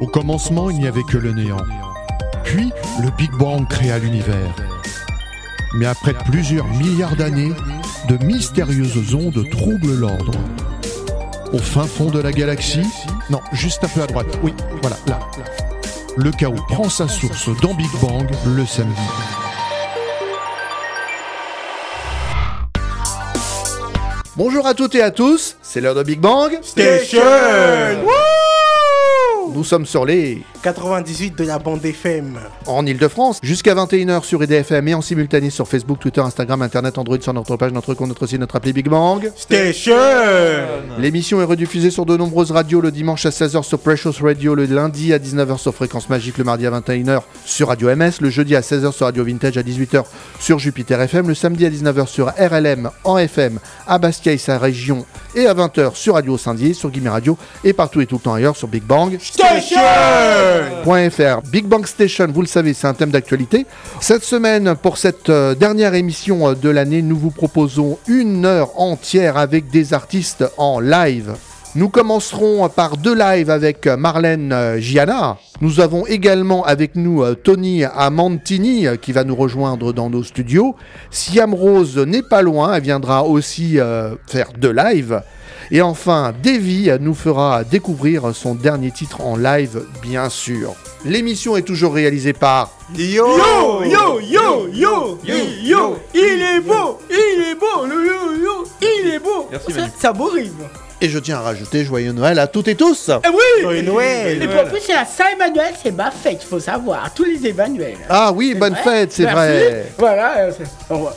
Au commencement, il n'y avait que le néant. Puis, le Big Bang créa l'univers. Mais après plusieurs milliards d'années, de mystérieuses ondes troublent l'ordre. Au fin fond de la galaxie, non, juste un peu à droite, oui, voilà, là. Le chaos prend sa source dans Big Bang le samedi. Bonjour à toutes et à tous, c'est l'heure de Big Bang Station Nous sommes sur les 98 de la bande FM. en Ile-de-France jusqu'à 21h sur IDFM et en simultané sur Facebook, Twitter, Instagram, Internet, Android sur notre page, notre compte, notre site, notre appli Big Bang. Station L'émission est rediffusée sur de nombreuses radios le dimanche à 16h sur Precious Radio, le lundi à 19h sur Fréquence Magique, le mardi à 21h sur Radio MS, le jeudi à 16h sur Radio Vintage, à 18h sur Jupiter FM, le samedi à 19h sur RLM en FM à Bastia et sa région et à 20h sur Radio Saint-Dié, sur Guillemets Radio et partout et tout le temps ailleurs sur Big Bang. Station .fr. Big Bang Station, vous le savez, c'est un thème d'actualité. Cette semaine, pour cette euh, dernière émission euh, de l'année, nous vous proposons une heure entière avec des artistes en live. Nous commencerons par deux lives avec euh, Marlène euh, Gianna. Nous avons également avec nous euh, Tony Amantini euh, qui va nous rejoindre dans nos studios. Siam Rose n'est pas loin, elle viendra aussi euh, faire deux lives. Et enfin, Davy nous fera découvrir son dernier titre en live, bien sûr. L'émission est toujours réalisée par Yo Yo Yo Yo Yo Yo Il est beau Il est beau Le yo yo Il est beau Merci, Ça, Manu. ça beau rime Et je tiens à rajouter Joyeux Noël à toutes et tous Ah oui Joyeux Noël Et puis en plus, c'est la Saint-Emmanuel, c'est ma fête, faut savoir. Tous les Emmanuel. Ah oui, bonne vrai fête, c'est vrai Voilà, euh,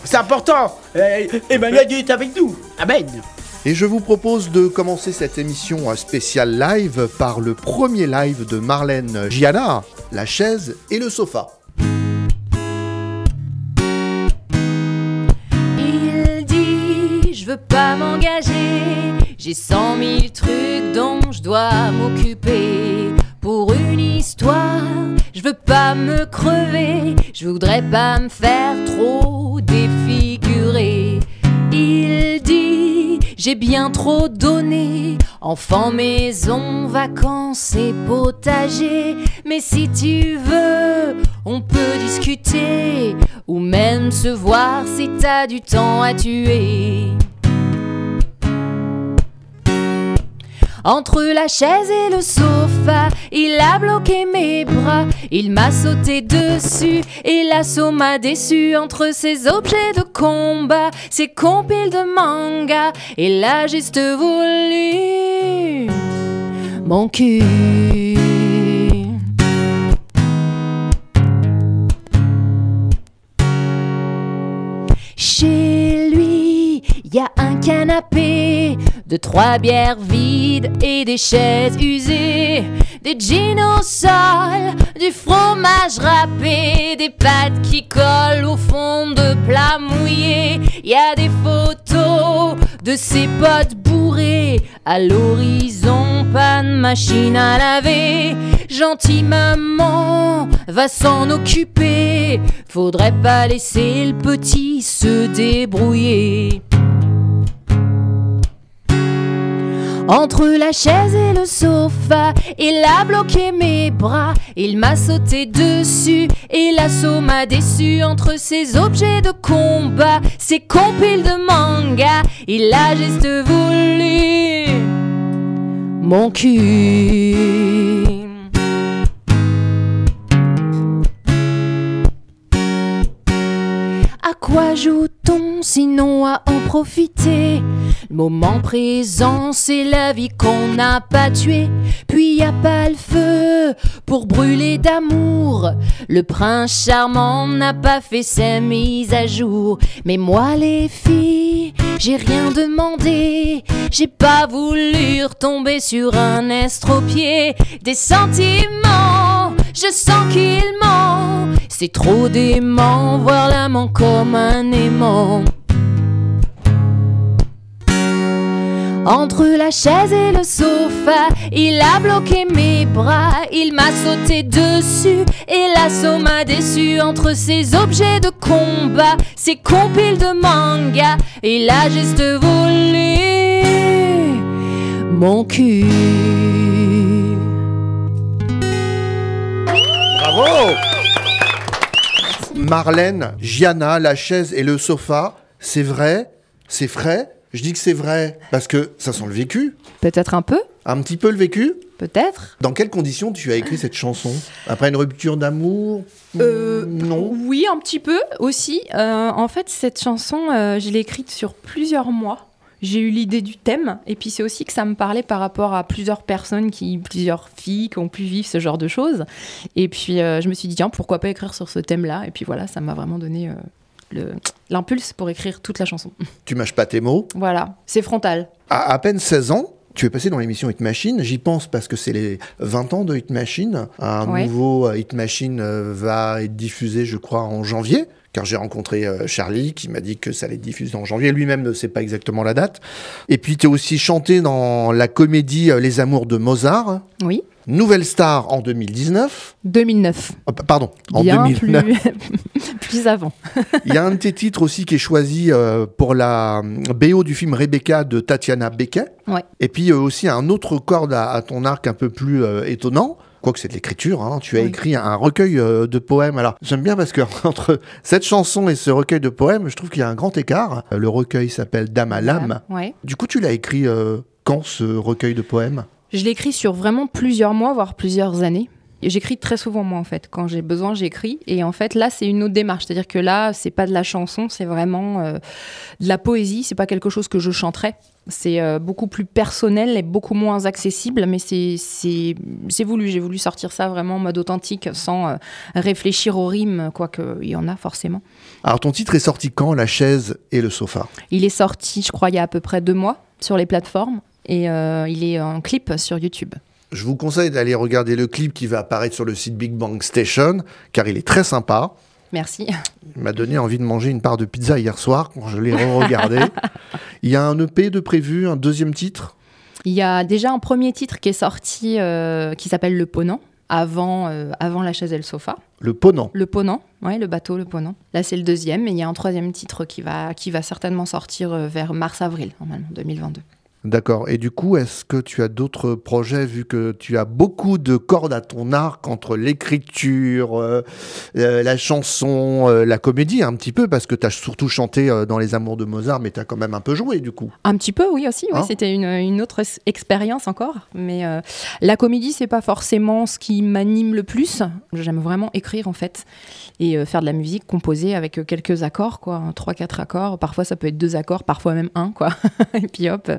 c'est important. Euh, Emmanuel Dieu est avec nous. Amen. Et je vous propose de commencer cette émission spéciale live par le premier live de Marlène Gianna, la chaise et le sofa. Il dit je veux pas m'engager, j'ai cent mille trucs dont je dois m'occuper. Pour une histoire, je veux pas me crever, je voudrais pas me faire trop défigurer. Il dit j'ai bien trop donné, enfant, maison, vacances et potager. Mais si tu veux, on peut discuter ou même se voir si t'as du temps à tuer. Entre la chaise et le sofa, il a bloqué mes bras, il m'a sauté dessus et l'assaut m'a déçu. Entre ces objets de combat, ces compiles de manga et là juste voulu mon cul. Lui, y a un canapé, de trois bières vides et des chaises usées, des jeans au sol, du fromage râpé, des pâtes qui collent au fond de plats mouillés. Y a des photos de ses potes bourrés, à l'horizon, pas de machine à laver. Gentille maman va s'en occuper, faudrait pas laisser le petit se débrouiller. Entre la chaise et le sofa, il a bloqué mes bras, il m'a sauté dessus et l'assaut m'a déçu entre ces objets de combat, ces compiles de manga, il a juste voulu mon cul. Quoi joue-t-on sinon à en profiter? Le moment présent, c'est la vie qu'on n'a pas tuée. Puis y a pas le feu pour brûler d'amour. Le prince charmant n'a pas fait sa mise à jour. Mais moi, les filles, j'ai rien demandé. J'ai pas voulu retomber sur un estropié. Des sentiments, je sens qu'il ment. C'est trop dément, voir l'amant comme un aimant. Entre la chaise et le sofa, il a bloqué mes bras, il m'a sauté dessus et l'assaut m'a déçu entre ces objets de combat, ces compiles de manga, il a juste volé mon cul. Bravo Marlène, Gianna, la chaise et le sofa, c'est vrai, c'est frais? Je dis que c'est vrai parce que ça sent le vécu. Peut-être un peu, Un petit peu le vécu. peut-être. Dans quelles conditions tu as écrit cette chanson? Après une rupture d'amour? Euh, Non. Oui, un petit peu aussi. Euh, en fait, cette chanson, euh, je l'ai écrite sur plusieurs mois. J'ai eu l'idée du thème, et puis c'est aussi que ça me parlait par rapport à plusieurs personnes, qui, plusieurs filles qui ont pu vivre ce genre de choses. Et puis euh, je me suis dit, tiens, pourquoi pas écrire sur ce thème-là? Et puis voilà, ça m'a vraiment donné euh, l'impulse pour écrire toute la chanson. Tu mâches pas tes mots. Voilà, c'est frontal. À à peine 16 ans, tu es passé dans l'émission Hit Machine. J'y pense parce que c'est les 20 ans de Hit Machine. Un Ouais. nouveau euh, Hit Machine euh, va être diffusé, je crois, en janvier. Car j'ai rencontré euh, Charlie qui m'a dit que ça allait être diffusé en janvier. Lui-même ne sait pas exactement la date. Et puis tu es aussi chanté dans la comédie euh, Les Amours de Mozart. Oui, Nouvelle star en 2019. 2009. Oh, pa- pardon, en Bien 2009. plus, plus avant. Il y a un de tes titres aussi qui est choisi euh, pour la BO du film Rebecca de Tatiana Becket. Ouais. Et puis aussi un autre corde à, ton arc un peu plus étonnant. Quoique c'est de l'écriture, hein. tu as Oui. écrit un recueil euh, de poèmes. Alors j'aime bien parce que entre cette chanson et ce recueil de poèmes, je trouve qu'il y a un grand écart. Euh, Le recueil s'appelle Dame à l'âme. Ouais. Du coup, tu l'as écrit euh, quand ce recueil de poèmes? Je l'écris sur vraiment plusieurs mois, voire plusieurs années. J'écris très souvent moi en fait. Quand j'ai besoin, j'écris. Et en fait là, c'est une autre démarche. C'est-à-dire que là, c'est pas de la chanson, c'est vraiment euh, de la poésie. C'est pas quelque chose que je chanterais. C'est euh, beaucoup plus personnel et beaucoup moins accessible. Mais c'est c'est c'est voulu. J'ai voulu sortir ça vraiment en mode authentique, sans euh, réfléchir aux rimes, quoique il y en a forcément. Alors ton titre est sorti quand? La chaise et le sofa? Il est sorti, je crois, il y a à peu près deux mois sur les plateformes. Et il est en clip sur YouTube. Je vous conseille d'aller regarder le clip qui va apparaître sur le site Big Bang Station, car il est très sympa. Merci. Il m'a donné envie de manger une part de pizza hier soir quand je l'ai re-regardé. Il y a un EP de prévu, un deuxième titre? Il y a déjà un premier titre qui est sorti euh, qui s'appelle Le Ponant, avant, euh, avant La chaise et le sofa. Le Ponant. Le Ponant, ouais, le bateau, le Ponant. Là, c'est le deuxième, et il y a un troisième titre qui va, qui va certainement sortir euh, vers mars-avril, normalement, 2022. D'accord. Et du coup, est-ce que tu as d'autres projets, vu que tu as beaucoup de cordes à ton arc entre l'écriture, euh, euh, la chanson, euh, la comédie, un petit peu, parce que tu as surtout chanté dans Les Amours de Mozart, mais tu as quand même un peu joué, du coup. Un petit peu, oui, aussi. oui, Hein C'était une, une autre expérience encore. Mais la comédie, c'est pas forcément ce qui m'anime le plus. J'aime vraiment écrire, en fait, et faire de la musique composée avec quelques accords, quoi. Trois, quatre accords. Parfois, ça peut être deux accords, parfois même un, quoi. et puis hop,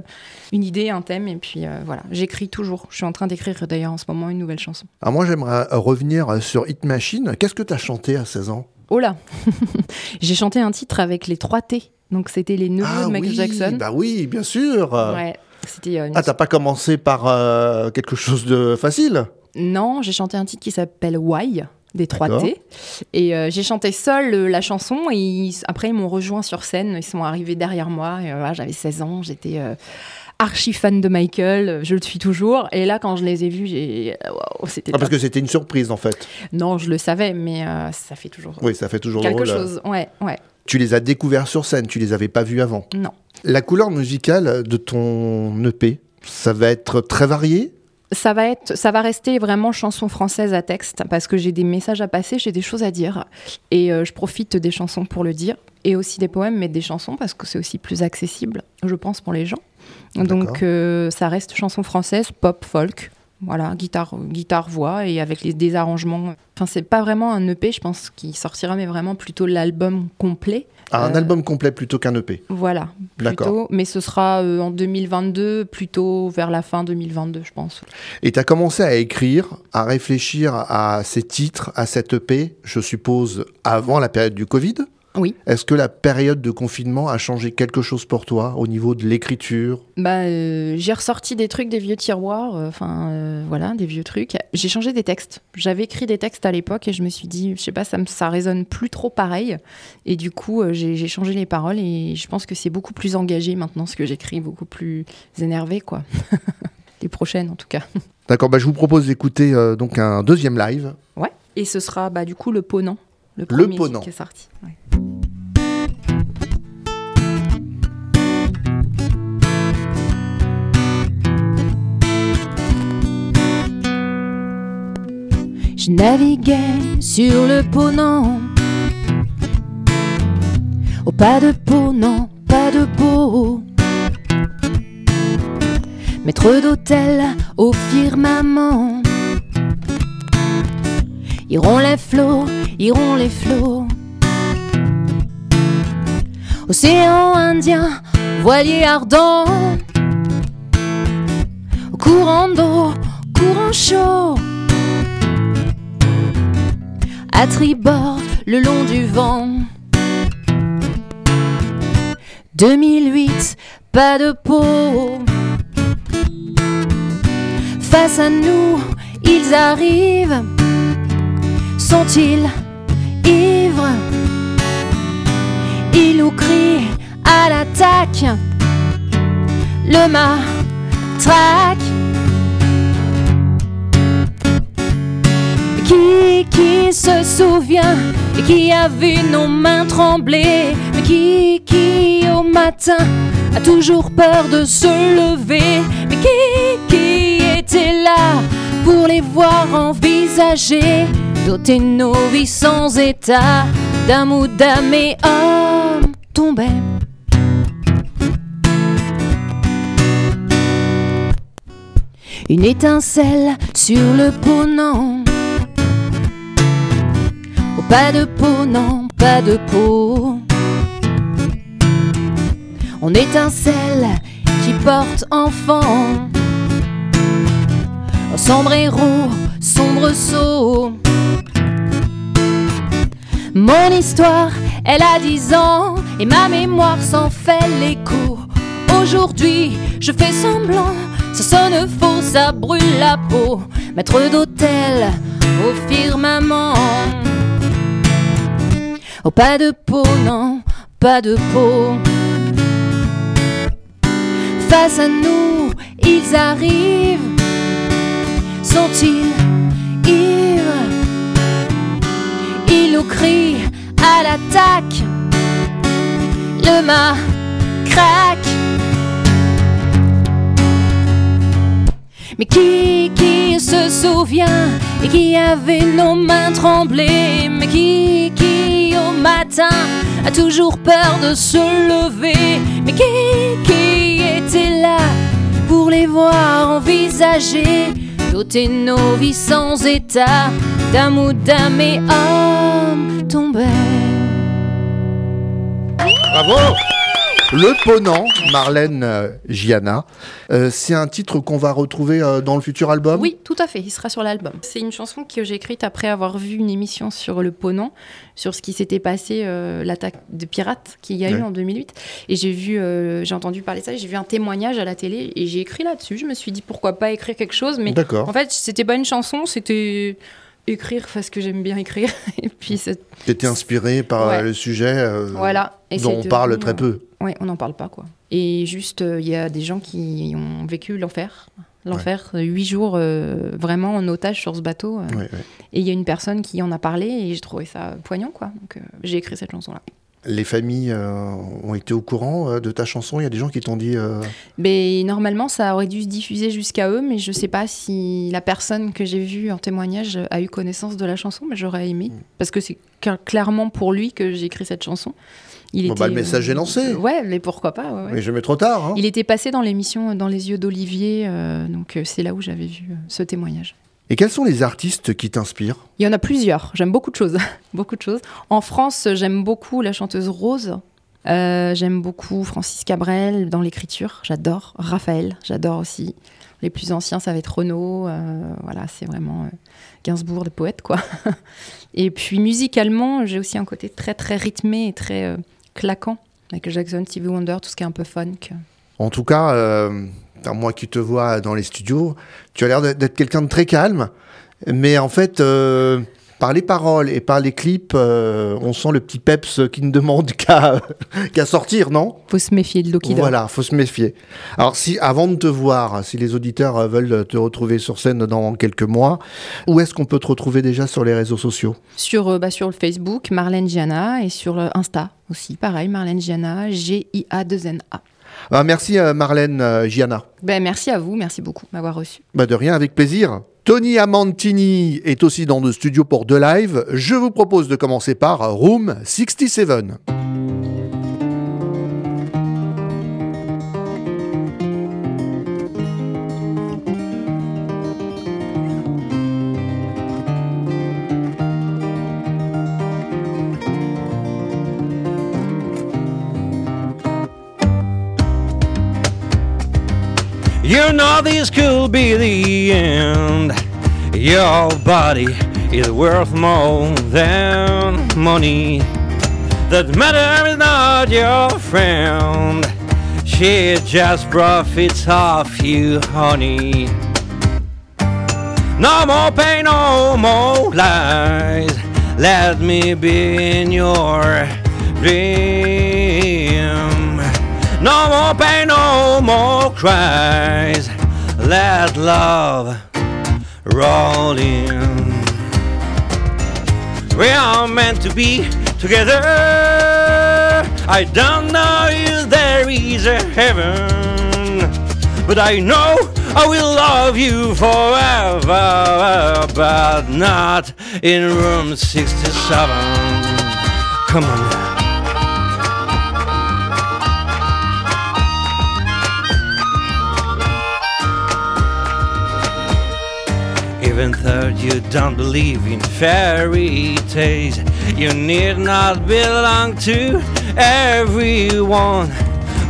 une idée, un thème, et puis euh, voilà. J'écris toujours. Je suis en train d'écrire d'ailleurs en ce moment une nouvelle chanson. Alors moi, j'aimerais euh, revenir euh, sur Hit Machine. Qu'est-ce que tu as chanté à 16 ans? Oh là J'ai chanté un titre avec les trois T. Donc, c'était les neveux Ah de Michael oui, Jackson. bah oui, bien sûr. Ouais. Une Ah, t'as pas commencé par euh, quelque chose de facile? Non, j'ai chanté un titre qui s'appelle Why des 3 D'accord. T et euh, j'ai chanté seule euh, la chanson et ils- après ils m'ont rejoint sur scène, ils sont arrivés derrière moi euh, voilà, j'avais 16 ans, j'étais archi fan de Michael, euh, je le suis toujours et là quand je les ai vus, j'ai euh, c'était Ah, Parce top. que c'était une surprise, en fait. Non, je le savais mais euh, ça fait toujours Oui, ça fait toujours quelque chose. Ouais, ouais. Tu les as découverts sur scène, tu les avais pas vus avant. Non. La couleur musicale de ton EP, ça va être très varié? Ça va être, ça va rester vraiment chanson française à texte parce que j'ai des messages à passer, j'ai des choses à dire et euh, je profite des chansons pour le dire et aussi des poèmes, mais des chansons parce que c'est aussi plus accessible, je pense, pour les gens. Donc euh, ça reste chanson française, pop, folk. Voilà, guitare, guitare, voix et avec les, des arrangements. Enfin, c'est pas vraiment un EP, je pense, qui sortira, mais vraiment plutôt l'album complet. Ah, Un Euh, album complet plutôt qu'un EP. Voilà, D'accord. Mais ce sera euh, en 2022, plutôt vers la fin 2022, je pense. Et tu as commencé à écrire, à réfléchir à ces titres, à cet EP, je suppose, avant la période du Covid? Oui. Est-ce que la période de confinement a changé quelque chose pour toi au niveau de l'écriture? Bah, euh, j'ai ressorti des trucs des vieux tiroirs, euh, enfin euh, voilà, des vieux trucs. J'ai changé des textes. J'avais écrit des textes à l'époque et je me suis dit, je sais pas, ça, me, ça résonne plus trop pareil. Et du coup, j'ai changé les paroles et je pense que c'est beaucoup plus engagé maintenant ce que j'écris, beaucoup plus énervé quoi. les prochaines en tout cas. D'accord, bah, je vous propose d'écouter donc un deuxième live. Ouais. Et ce sera bah, du coup le Ponant. Le, Ponant. qui est sorti. ouais. Je naviguais sur le Ponant. Oh, pas de non, pas de peau. Maître d'hôtel au firmament. Iront les flots, iront les flots. Océan Indien, voilier ardent. Courant d'eau, courant chaud. À tribord, le long du vent. 2008, pas de peau. Face à nous, ils arrivent. Sont-ils ivres Ils nous crient à l'attaque. Le matraque. Qui, qui se souvient et qui a vu nos mains trembler Mais qui, qui au matin a toujours peur de se lever Mais qui, qui était là pour les voir envisager Doter nos vies sans état d'amour, d'âme et homme tombait Une étincelle sur le ponant Oh, pas de peau, non, pas de peau. On étincelle qui porte enfant. Oh, sombre héros, sombre saut. Mon histoire, elle a dix ans et ma mémoire s'en fait l'écho. Aujourd'hui, je fais semblant, ça sonne faux, ça brûle la peau. Maître d'hôtel au firmament. Oh, pas de peau, non, pas de peau. Face à nous, ils arrivent. Sont-ils ivres? Ils nous crient à l'attaque. Le mât craque. Mais qui, qui se souvient et qui avait nos mains tremblées? Mais qui, qui au matin a toujours peur de se lever? Mais qui, qui était là pour les voir envisager Doter nos vies sans état? D'amour, d'âme et homme tomber Bravo Le Ponant, Marlène euh, Giana. Euh, c'est un titre qu'on va retrouver euh, dans le futur album? Oui, tout à fait, il sera sur l'album. C'est une chanson que j'ai écrite après avoir vu une émission sur le Ponant, sur ce qui s'était passé, euh, l'attaque de pirates qu'il y a eu en 2008. Et j'ai vu, euh, j'ai entendu parler de ça, j'ai vu un témoignage à la télé et j'ai écrit là-dessus. Je me suis dit pourquoi pas écrire quelque chose, mais D'accord. en fait, c'était pas une chanson, c'était écrire parce que j'aime bien écrire. et puis, T'étais inspiré par euh, Ouais. le sujet euh, voilà. Et dont on parle très peu. Ouais, on n'en parle pas, quoi. Et juste, euh, il y a des gens qui ont vécu l'enfer. L'enfer, huit jours euh, vraiment en otage sur ce bateau. Ouais. Et il y a une personne qui en a parlé et j'ai trouvé ça poignant, quoi. Donc j'ai écrit cette chanson-là. Les familles euh, ont été au courant euh, de ta chanson? Il y a des gens qui t'ont dit euh, Mais normalement, ça aurait dû se diffuser jusqu'à eux, mais je sais pas si la personne que j'ai vue en témoignage a eu connaissance de la chanson, mais j'aurais aimé. Mm. Parce que c'est cla- clairement pour lui que j'ai écrit cette chanson. Il Bon, bah, le message est lancé. ouais, mais pourquoi pas ouais, ouais. Mais jamais trop tard. hein. Il était passé dans l'émission Dans les yeux d'Olivier, donc c'est là où j'avais vu ce témoignage. Et quels sont les artistes qui t'inspirent? Il y en a plusieurs, j'aime beaucoup de choses. beaucoup de choses. En France, j'aime beaucoup la chanteuse Rose. Euh, j'aime beaucoup Francis Cabrel dans l'écriture, j'adore. Raphaël, j'adore aussi. Les plus anciens, ça va être Renaud. euh, voilà, c'est vraiment euh, Gainsbourg, des poètes, quoi. et puis musicalement, j'ai aussi un côté très, très rythmé et très euh, claquant. Avec Jackson, Stevie Wonder, tout ce qui est un peu funk. En tout cas, à moi qui te vois dans les studios, tu as l'air d'être- quelqu'un de très calme. Mais en fait, euh, par les paroles et par les clips, euh, on sent le petit peps qui ne demande qu'à sortir, non? Faut se méfier de l'eau qui. Voilà, faut se méfier. Alors, si avant de te voir, si les auditeurs euh, veulent te retrouver sur scène dans quelques mois, où est-ce qu'on peut te retrouver déjà sur les réseaux sociaux? Sur, euh, bah, sur le Facebook, Marlène Gianna, et sur le Insta aussi, pareil, Marlène Gianna, G-I-A-2-N-A. Ah, Merci euh, Marlène euh, Gianna. Ben, merci à vous, merci beaucoup de m'avoir reçu. Bah, de rien, avec plaisir. Tony Amantini est aussi dans le studio pour deux live. Je vous propose de commencer par Room 67. This could be the end. Your body is worth more than money. That matter is not your friend. She just profits off you, honey. No more pain, no more lies. Let me be in your dream. No more pain, no more cries. Let love roll in. We are meant to be together. I don't know if there is a heaven, but I know I will love you forever, but not in room 67. Come on now. Even though you don't believe in fairy tales, you need not belong to everyone.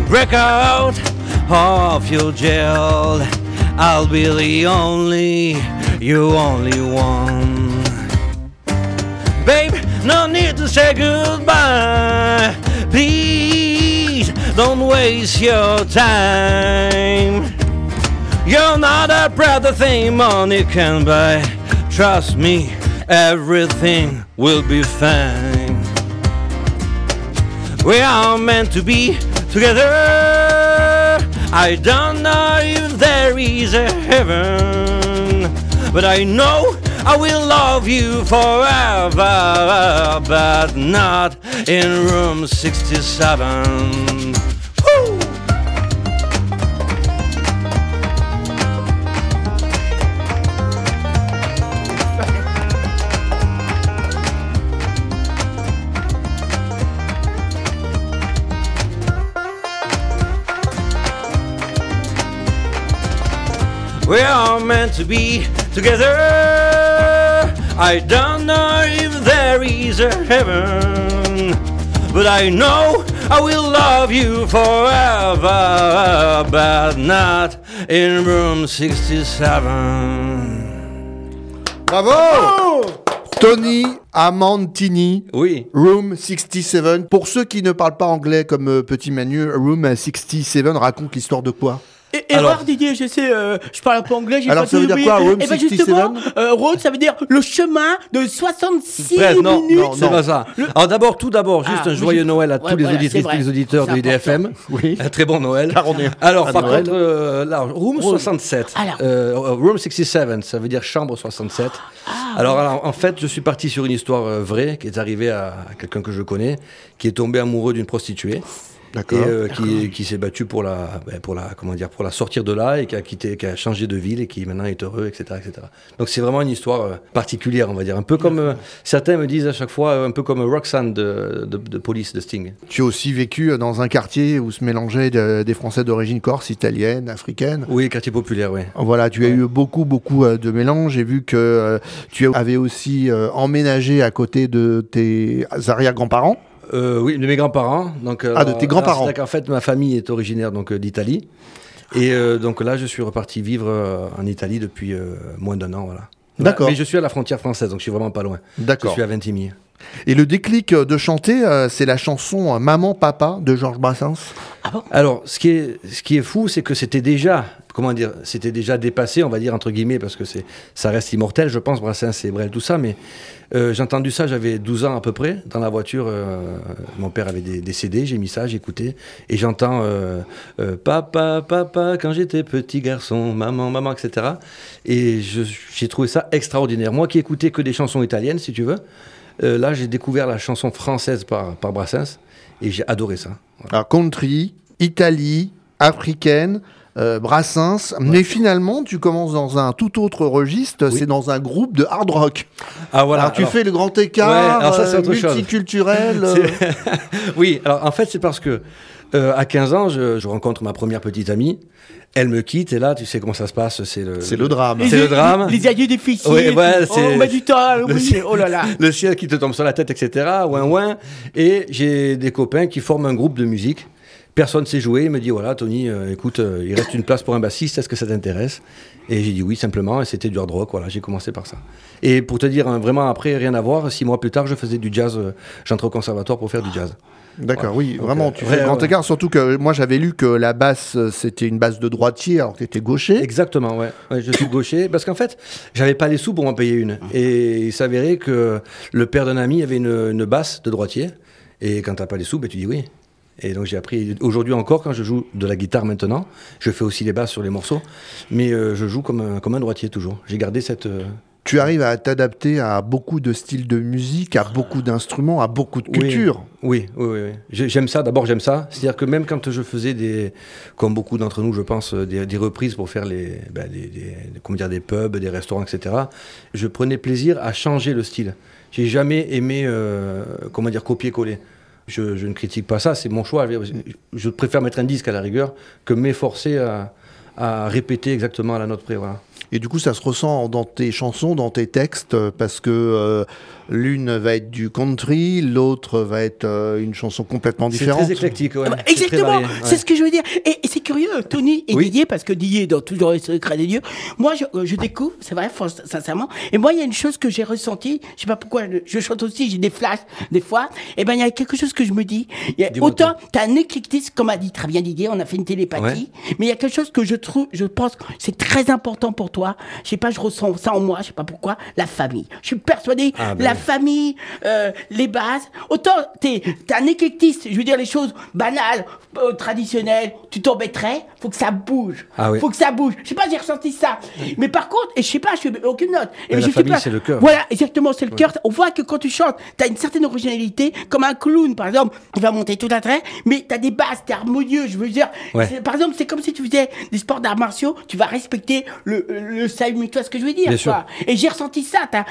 Break out of your jail. I'll be the only, you only one. Babe, no need to say goodbye. Please don't waste your time. You're not a brother thing money can buy. Trust me, everything will be fine. We are meant to be together. I don't know if there is a heaven, but I know I will love you forever, but not in room 67. We are meant to be together. I don't know if there is a heaven, but I know I will love you forever, but not in room 67. Bravo Tony Amantini. Oui. Room 67. Pour ceux qui ne parlent pas anglais comme euh, Petit Manu, Room 67 raconte l'histoire de quoi? Et, et Alors- Didier, je sais, euh, je parle un peu anglais, j'ai Alors, pas ça tout veut dire oublié. quoi, Room Eh ben 67? justement, euh, road, ça veut dire le chemin de 66 Bref, non, minutes. non, c'est pas ça. Alors d'abord, tout d'abord, juste Ah, un oui, joyeux Noël à Ouais, tous les voilà, auditrices, c'est tous vrai. les auditeurs de C'est IDFM. Oui. Un très bon Noël. Car on est Alors, à par Noël. contre, euh, là, Room 67, Alors. euh, Room 67, ça veut dire chambre 67. Ah, alors, alors, en fait, je suis parti sur une histoire euh, vraie qui est arrivée à, à quelqu'un que je connais, qui est tombé amoureux d'une prostituée. Et euh, qui, qui s'est battu pour la, ben, pour la, comment dire, pour la sortir de là et qui a quitté, qui a changé de ville et qui maintenant est heureux, etc., etc. Donc c'est vraiment une histoire euh, particulière, on va dire, un peu comme euh, certains me disent à chaque fois, un peu comme Roxanne de, de, de Police de Sting. Tu as aussi vécu dans un quartier où se mélangeaient de- des Français d'origine corse, italienne, africaine. Oui, quartier populaire, oui. Voilà, tu as Ouais. eu beaucoup, beaucoup de mélanges. J'ai vu que tu avais aussi emménagé à côté de tes arrière-grands-parents. Euh, oui, de mes grands-parents. Donc, euh, Ah, de tes grands-parents. C'est qu'en fait, ma famille est originaire donc euh, d'Italie. Et euh, donc là, je suis reparti vivre euh, en Italie depuis euh, moins d'un an, voilà. D'accord. Mais je suis à la frontière française, donc je suis vraiment pas loin. Je D'accord. suis à Ventimille. Et le déclic euh, de chanter, euh, c'est la chanson euh, Maman, Papa de Georges Brassens? Alors, ce qui est, ce qui est fou, c'est que c'était déjà, comment dire, c'était déjà dépassé, on va dire entre guillemets, parce que c'est, ça reste immortel, je pense, Brassens et Brel, tout ça. Mais euh, j'ai entendu ça, j'avais 12 ans à peu près, dans la voiture. euh, mon père avait des, CD, j'ai mis ça, écouté, et j'entends euh, papa, papa, quand j'étais petit garçon, maman, maman, etc. Et j'ai trouvé ça extraordinaire. Moi qui écoutais que des chansons italiennes, si tu veux, là j'ai découvert la chanson française par, Brassens, et j'ai adoré ça. Alors, country, Italie, africaine, euh, Brassens, mais finalement tu commences dans un tout autre registre, Oui. c'est dans un groupe de hard rock. Ah voilà. alors tu alors- fais le grand écart, Ouais, alors ça, c'est euh, autre chose. multiculturel. euh, oui, alors en fait, c'est parce que euh, à 15 ans, je, je rencontre ma première petite amie. Elle me quitte et là, tu sais comment ça se passe. C'est le, c'est le drame. C'est le drame. Les adieux difficiles. Ouais, ouais, oh, c'est- on met du temps ciel- Oh là là. le ciel qui te tombe sur la tête, etc. Ouin ouin. Et j'ai des copains qui forment un groupe de musique. Personne sait jouer. Il me dit voilà, Tony, euh, écoute, euh, il reste une place pour un bassiste. Est-ce que ça t'intéresse? Et j'ai dit oui, simplement. Et c'était du hard rock. Voilà, j'ai commencé par ça. Et pour te dire, hein, vraiment, après, rien à voir. Six mois plus tard, je faisais du jazz. euh, J'entrais au conservatoire pour faire du jazz. D'accord, oui, Donc, vraiment, euh, tu ouais, fais le grand ouais. écart, surtout que moi j'avais lu que la basse c'était une basse de droitier alors que tu étais gaucher. Exactement, ouais. Ouais, je suis gaucher parce qu'en fait, j'avais pas les sous pour m'en payer une. Et il s'avérait que le père d'un ami avait une, une basse de droitier. Et quand t'as pas les sous, ben, tu dis oui. Et donc j'ai appris. Aujourd'hui encore, quand je joue de la guitare maintenant, je fais aussi les basses sur les morceaux, mais euh, je joue comme un, comme un droitier toujours. J'ai gardé cette. euh, Tu arrives à t'adapter à beaucoup de styles de musique, à beaucoup d'instruments, à beaucoup de cultures. Oui, oui, oui. oui. J'ai- J'aime ça. D'abord, j'aime ça. C'est-à-dire que même quand je faisais des, comme beaucoup d'entre nous, je pense, euh, des, des reprises pour faire les, ben, des, des- comment dire, des pubs, des restaurants, etc. Je prenais plaisir à changer le style. J'ai jamais aimé, euh, comment dire, copier-coller. Je, ne critique pas ça, c'est mon choix. Je préfère mettre un disque à la rigueur que m'efforcer à, répéter exactement à la note près. Et du coup, ça se ressent dans tes chansons, dans tes textes, parce que euh, l'une va être du country, l'autre va être euh, une chanson complètement C'est différente. très éclectique. ouais. Ah bah, C'est très Exactement, c'est ouais. ce que je veux dire. Et, et c'est curieux, Tony et Oui. Didier, parce que Didier, dans Toujours les secrets des dieux, moi je, euh, je découvre, c'est vrai, sincèrement. Et moi, il y a une chose que j'ai ressentie, je sais pas pourquoi, je, je chante aussi, j'ai des flashs des fois. Et ben, il y a quelque chose que je me dis. Y a- autant, t'as un éclectisme, comme a dit très bien Didier, on a fait une télépathie, mais il y a quelque chose que je trouve, je pense, que c'est très important pour toi. Je sais pas, je ressens ça en moi, je sais pas pourquoi, la famille. Je suis persuadé, Ah, ben la oui. Famille, euh, les bases. Autant t'es t'es un éclectiste, je veux dire les choses banales, euh, traditionnelles, tu t'embêterais, faut que ça bouge. Ah oui. Faut que ça bouge. Je sais pas, j'ai ressenti ça. Mais par contre, et je sais pas, je fais aucune note. Et Mais la suis famille, c'est le cœur. Voilà, exactement, c'est le cœur. On voit que quand tu chantes, t'as une certaine originalité, comme un clown, par exemple, il va monter tout à trait, mais t'as des bases, t'es harmonieux, je veux dire. Ouais. Par exemple, c'est comme si tu faisais des sports d'arts martiaux, tu vas respecter le, le salut, tu vois ce que je veux dire, Bien sûr. quoi. Et j'ai ressenti ça. T'as,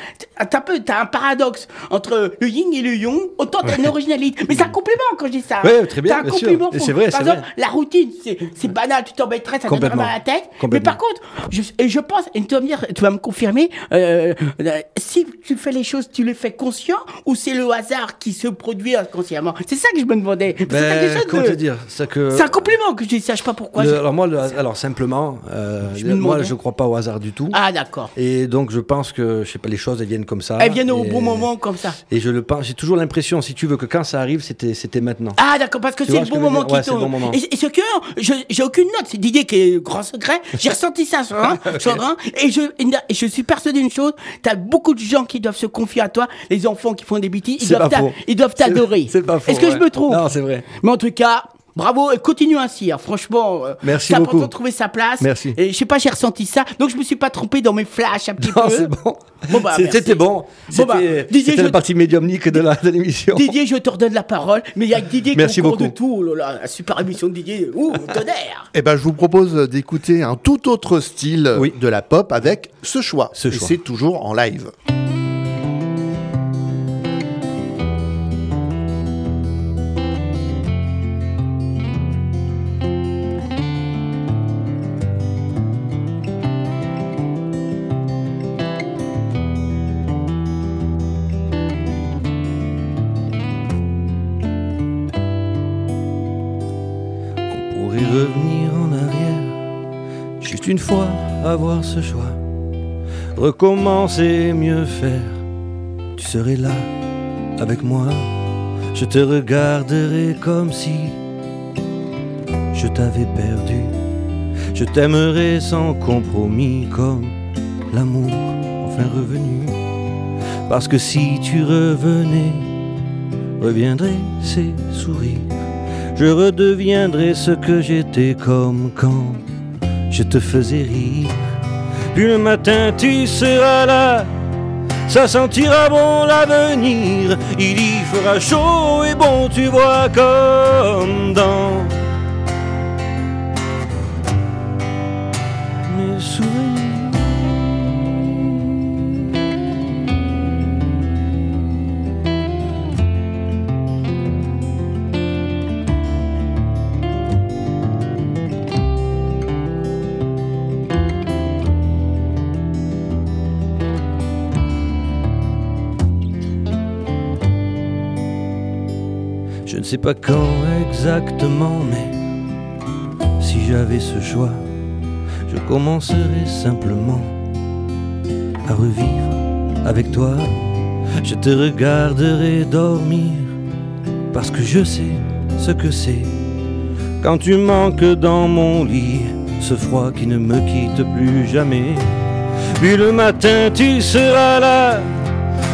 t'as un peu, t'as un paradoxe entre le yin et le yang. Autant t'as une originalité. Mais c'est un compliment quand je dis ça. Ouais, très bien, T'as un bien sûr. Et c'est vrai, Par c'est exemple, vrai. la routine, c'est, c'est banal. Tu t'embêterais, ça te mal à la tête. Mais par contre, je, et je pense, et tu vas me dire, tu vas me confirmer, euh, euh, si tu fais les choses, tu les fais conscient ou c'est le hasard qui se produit inconsciemment. C'est ça que je me demandais. Ben, comment de- te dire c'est que C'est un compliment que je dis ça. Je sais pas pourquoi. Le- alors moi, le- alors simplement, euh, Je moi je crois pas au hasard du tout. Ah d'accord. Et donc je pense que je sais pas, les choses elles viennent comme ça. Elles viennent au et- moment comme ça. Et je le pense, j'ai toujours l'impression, si tu veux, que quand ça arrive, c'était c'était maintenant. Ah d'accord, parce que c'est le bon moment qui tombe. Et, ce que j'ai aucune note, c'est Didier qui est grand secret. J'ai ressenti ça sur un, et je je suis persuadé d'une chose, t'as beaucoup de gens qui doivent se confier à toi, les enfants qui font des bêtises, ils doivent ils doivent t'adorer. C'est pas faux. Est-ce que je me trompe Non, c'est vrai. Mais en tout cas. Bravo et continue ainsi. hein. Franchement, euh, Merci c'est important de trouver sa place. Merci. Et je sais pas, j'ai ressenti ça, donc je me suis pas trompé dans mes flashs un petit Non, peu. c'est bon. Bon, bah, merci. C'était bon. C'était bah, Didier, c'était je- la partie médiumnique de la- de l'émission. Didier, je te redonne la parole, mais il y a Didier Merci qui est au cours de tout. Oh là là, la super émission de Didier. Ouh, tonnerre Eh ben, je vous propose d'écouter un tout autre style Oui. de la pop avec ce choix. Ce Et choix. c'est toujours en live. Une fois avoir ce choix. Recommencer, mieux faire. Tu serais là avec moi. Je te regarderai comme si je t'avais perdu. Je t'aimerais sans compromis comme l'amour enfin revenu. Parce que si tu revenais, reviendraient ces sourires. Je redeviendrai ce que j'étais comme quand je te faisais rire. Puis le matin tu seras là, ça sentira bon l'avenir. Il y fera chaud et bon, tu vois comme dans sais pas quand exactement, mais si j'avais ce choix, je commencerais simplement à revivre avec toi. Je te regarderai dormir parce que je sais ce que c'est quand tu manques dans mon lit, ce froid qui ne me quitte plus jamais. Puis le matin tu seras là,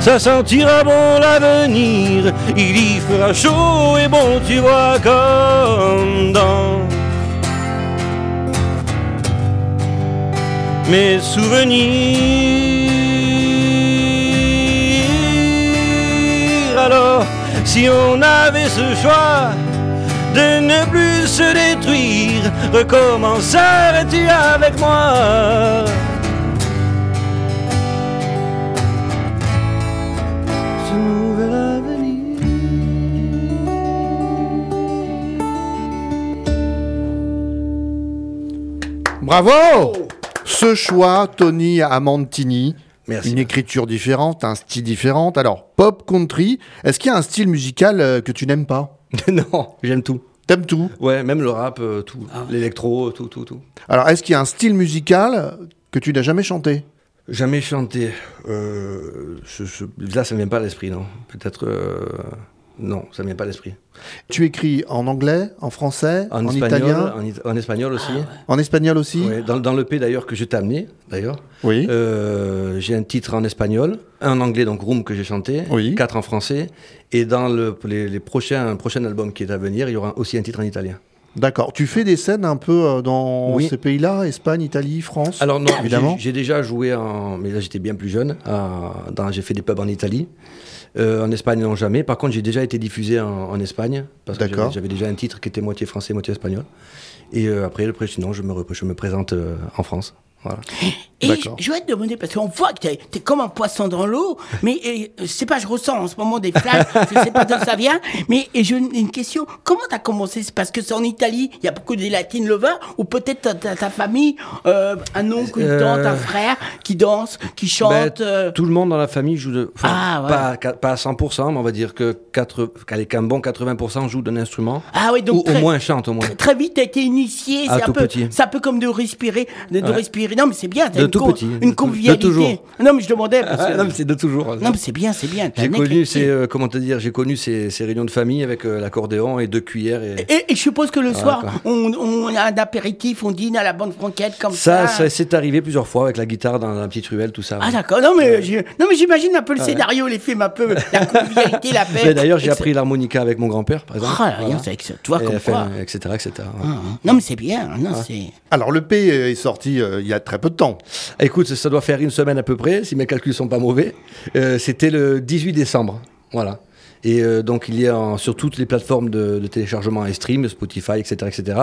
ça sentira bon l'avenir, il y fera chaud et bon tu vois comme dans mes souvenirs. Alors, si on avait ce choix de ne plus se détruire, recommencerais-tu avec moi? Bravo Ce choix, Tony Amantini. Merci. Une écriture différente, un style différent. Alors, pop, country, est-ce qu'il y a un style musical euh, que tu n'aimes pas? Non, j'aime tout. T'aimes tout? Ouais, même le rap, euh, tout. L'électro, tout, tout, tout. Alors, est-ce qu'il y a un style musical que tu n'as jamais chanté? Jamais chanté. Euh, je- je- là, ça ne vient pas à l'esprit, non. Peut-être. Non, ça ne vient pas à l'esprit. Tu écris en anglais, en français, en, En, espagnol, italien, en, espagnol aussi. en espagnol aussi Ouais, dans, dans le P d'ailleurs que je t'ai amené, d'ailleurs. Oui. Euh, j'ai un titre en espagnol, un en anglais, donc Room que j'ai chanté, Oui. quatre en français. Et dans le, les, les prochains, un prochain album qui est à venir, il y aura aussi un titre en italien. D'accord. Tu fais des scènes un peu euh, dans Oui. ces pays-là, Espagne, Italie, France Alors non, évidemment. j'ai- déjà joué en, mais là j'étais bien plus jeune. dans- j'ai fait des pubs en Italie, Euh, en Espagne non jamais. Par contre, j'ai déjà été diffusé en, en Espagne parce que j'avais déjà un titre qui était moitié français, moitié espagnol. Et euh, après, après, sinon, je me, rep- je me présente euh, en France. Voilà. Et je, vais te demander, parce qu'on voit que t'es es comme un poisson dans l'eau, mais je sais pas, je ressens en ce moment des flashs, je sais pas d'où ça vient, mais je, une question, comment t'as commencé? C'est parce que c'est en Italie, il y a beaucoup de Latin lovers, ou peut-être ta, famille, euh, un oncle, une Euh, tante, un frère qui danse, qui chante Ben, euh, Tout le monde dans la famille joue de. enfin, Ah, ouais. pas, à- pas à 100%, mais on va dire que 4, allez, qu'un bon 80% joue d'un instrument. Ah oui, donc ou au moins chante, au moins. Très, très vite, t'as été initié. Ah, C'est un peu, petit. un peu comme de respirer, de, de Ouais. Non, mais c'est bien. T'as De une, tout petit. une De- convivialité. de toujours. Non, mais je demandais parce Ah, que. non, mais c'est de toujours. non, mais c'est bien, c'est bien. J'ai un connu ces, euh, comment te dire, j'ai connu ces, ces réunions de famille avec euh, l'accordéon et deux cuillères et. Et, et je suppose que le Ah, soir, on, on a un apéritif, on dîne à la bonne franquette comme ça. Ça, ça c'est arrivé plusieurs fois avec la guitare dans la petite ruelle, tout ça. Ah d'accord. Non mais mais j'imagine un peu le ouais. scénario, les films un peu la convivialité, la paix. D'ailleurs, j'ai appris l'harmonica avec mon grand-père, par exemple. Ah, Voilà. rien, c'est que tu vois comme quoi. etc., etc. Ah, ah. Non mais c'est bien. Non c'est. Alors, le P est sorti euh, il y a très peu de temps. Écoute, ça doit faire une semaine à peu près, si mes calculs sont pas mauvais. Euh, C'était le 18 décembre. Voilà. Et euh, donc, il y a sur toutes les plateformes de, téléchargement et stream, Spotify, etc., etc.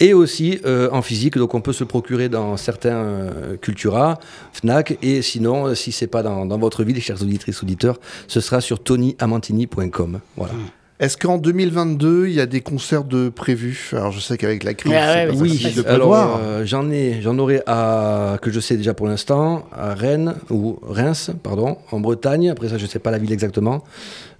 Et aussi euh, en physique, donc on peut se procurer dans certains Cultura, Fnac. Et sinon, si c'est pas dans, dans votre ville, chers auditrices, auditeurs, ce sera sur tonyamantini.com. Voilà. Est-ce qu'en 2022, il y a des concerts de prévus? Alors, je sais qu'avec la crise, Ah ouais, c'est pas oui, facile de Alors, euh, j'en ai, j'en aurai à que je sais déjà pour l'instant à Rennes ou Reims, pardon, en Bretagne. Après ça, je sais pas la ville exactement.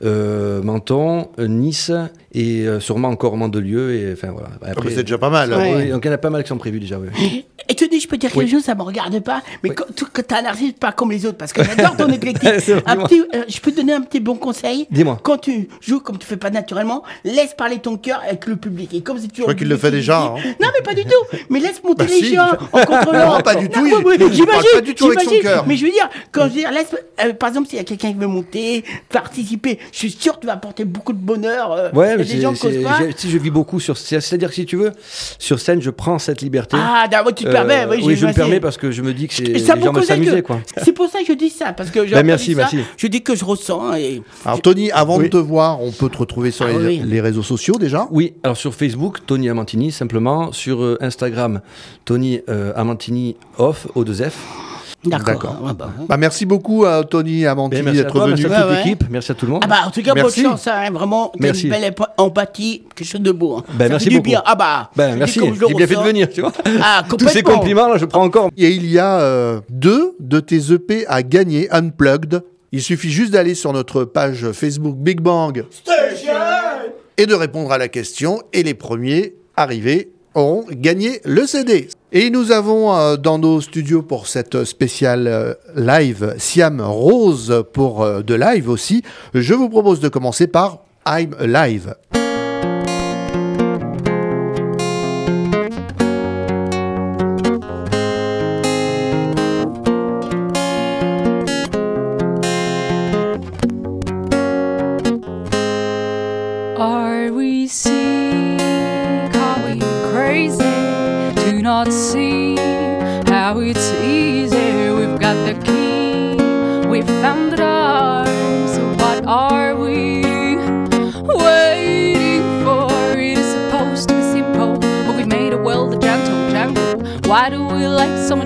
Euh, Menton, Nice et euh, sûrement encore Mandelieu et enfin voilà. Ah, mais c'est déjà pas mal. Ouais. Oui, donc il y en a pas mal qui sont prévus déjà. Oui. Et tu dis, je peux dire quelque chose, ça me regarde pas, mais quand, tu- un artiste pas comme les autres, parce que j'adore ton éclectique. Euh, je peux te donner un petit bon conseil. Dis-moi. Quand tu joues comme tu fais pas naturellement, laisse parler ton cœur avec le public. Et comme c'est toujours. crois qu'il le fait déjà, hein. Non, mais pas du tout. Mais laisse monter Bah les si. gens en contrôlant. Non, pas du tout, j'imagine, pas du tout avec son j'imagine. cœur. Mais je veux dire, quand je dis laisse, euh, par exemple, s'il y a quelqu'un qui veut monter, participer, je suis sûr que tu vas apporter beaucoup de bonheur. euh, Ouais, a mais gens pas. si je vis beaucoup sur, c'est- c'est-à-dire que si tu veux, sur scène, je prends cette liberté. Ah, d'accord, tu te Euh, permets. Oui, oui, je me permets parce que je me dis que les gens conseille s'amuser quoi. C'est pour ça que je dis ça, parce que Ben, merci, ça, merci. Je dis que je ressens et Alors, Tony, avant Oui. de te voir, on peut te retrouver sur Ah les, oui. les réseaux sociaux déjà Oui, alors sur Facebook, Tony Amantini, simplement. Sur euh, Instagram, Tony euh, Amantini off, O2F. d'accord. D'accord. Ah bah, Bah, merci beaucoup à Tony à d'être venu. merci à toute Ouais, ouais. l'équipe, merci à tout le monde. Ah bah en tout cas Merci. bonne chance hein, vraiment Merci. une belle empathie quelque chose de beau hein. Ben, Ça merci beaucoup. bien ah bah ben dis merci, j'ai bien fait de venir, tu vois. ah Tous ces compliments, là, je prends encore. Et il y a euh, deux de tes EP à gagner, Unplugged. Il suffit juste d'aller sur notre page Facebook Big Bang et de répondre à la question. Et les premiers arrivés auront gagné le CD. Et nous avons euh, dans nos studios pour cette spéciale euh, live Siam Rose pour euh, de live aussi. Je vous propose de commencer par I'm Alive.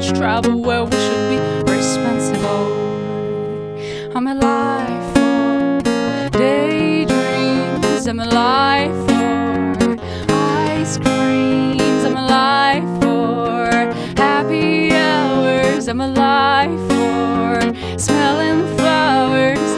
Much trouble where we should be responsible? I'm alive for daydreams. I'm alive for ice creams. I'm alive for happy hours. I'm alive for smelling flowers.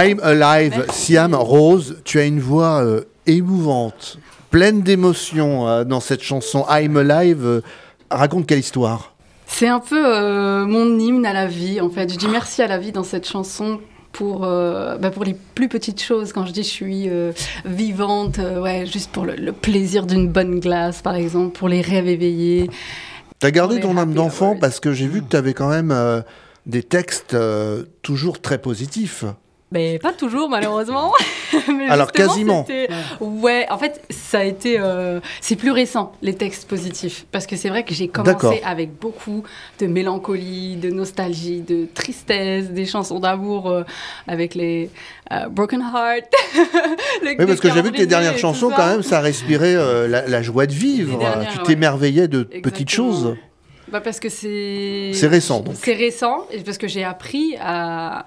I'm Alive, Siam Rose, tu as une voix euh, émouvante, pleine d'émotions euh, dans cette chanson I'm Alive. Euh, raconte quelle histoire C'est un peu mon hymne à la vie, en fait. Je dis merci à la vie dans cette chanson pour, euh, bah, pour les plus petites choses. Quand je dis je suis euh, vivante, euh, ouais, juste pour le, le plaisir d'une bonne glace, par exemple, pour les rêves éveillés. T'as gardé ton âme d'enfant parce que j'ai vu que tu avais quand même des textes toujours très positifs. Mais pas toujours, malheureusement. Mais Alors, quasiment. Ouais, en fait, ça a été. euh, C'est plus récent, les textes positifs. Parce que c'est vrai que j'ai commencé avec beaucoup de mélancolie, de nostalgie, de tristesse, des chansons d'amour euh, avec les euh, Broken Heart. Le- Oui, parce que j'ai vu que tes dernières chansons, quand même, ça respirait la, la joie de vivre. Dernières, tu ouais. t'émerveillais de petites choses. Bah parce que c'est. C'est récent, donc. C'est récent, parce que j'ai appris à.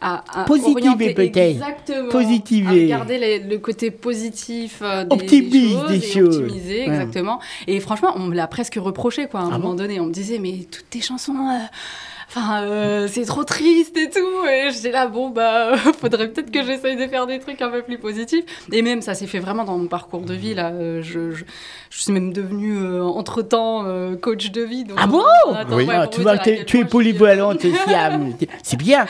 À, à Positiver peut-être. Positiver. Regarder les- le côté positif euh, des, des choses. des et choses. Optimiser, Ouais. exactement. Et franchement, on me l'a presque reproché, quoi. À un Ah moment bon donné, on me disait, mais toutes tes chansons. euh, Enfin, euh, c'est trop triste et tout. Et j'étais là, bon, bah, faudrait peut-être que j'essaye de faire des trucs un peu plus positifs. Et même, ça s'est fait vraiment dans mon parcours de vie, là. Euh, Je, je, je suis même devenue, euh, entre-temps, euh, coach de vie. donc- Ah bon Attends, Oui. ouais, Ah, tu vois, quel tu es je polyvalente. C'est bien.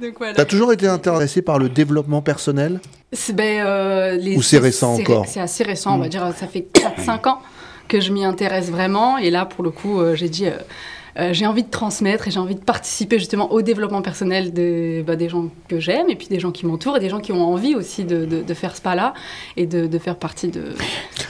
Donc voilà. T'as toujours été intéressé par le développement personnel? C'est ben, euh, les- Ou c'est récent ré- encore? C'est assez récent, on va dire. Ça fait 4-5 ans que je m'y intéresse vraiment. Et là, pour le coup, euh, j'ai dit. Euh, j'ai envie de transmettre et j'ai envie de participer justement au développement personnel des, bah, des gens que j'aime et puis des gens qui m'entourent et des gens qui ont envie aussi de, de- de faire ce pas-là et de, de faire partie de...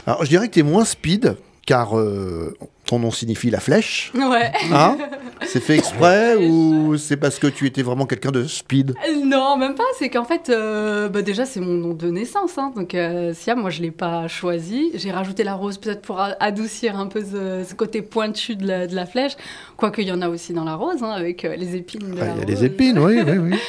Alors, je dirais que tu es moins speed, car euh, ton nom signifie la flèche. Ouais. Hein? c'est fait exprès ou c'est parce que tu étais vraiment quelqu'un de speed? Non, même pas. C'est qu'en fait, euh, bah, déjà, c'est mon nom de naissance. hein. Donc, euh, Siam, moi, je l'ai pas choisi. J'ai rajouté la rose peut-être pour adoucir un peu ce, ce côté pointu de la, de la flèche. Quoique, il y en a aussi dans la rose, hein, avec euh, les épines Ah, Il y a rose. les épines, oui, oui, oui.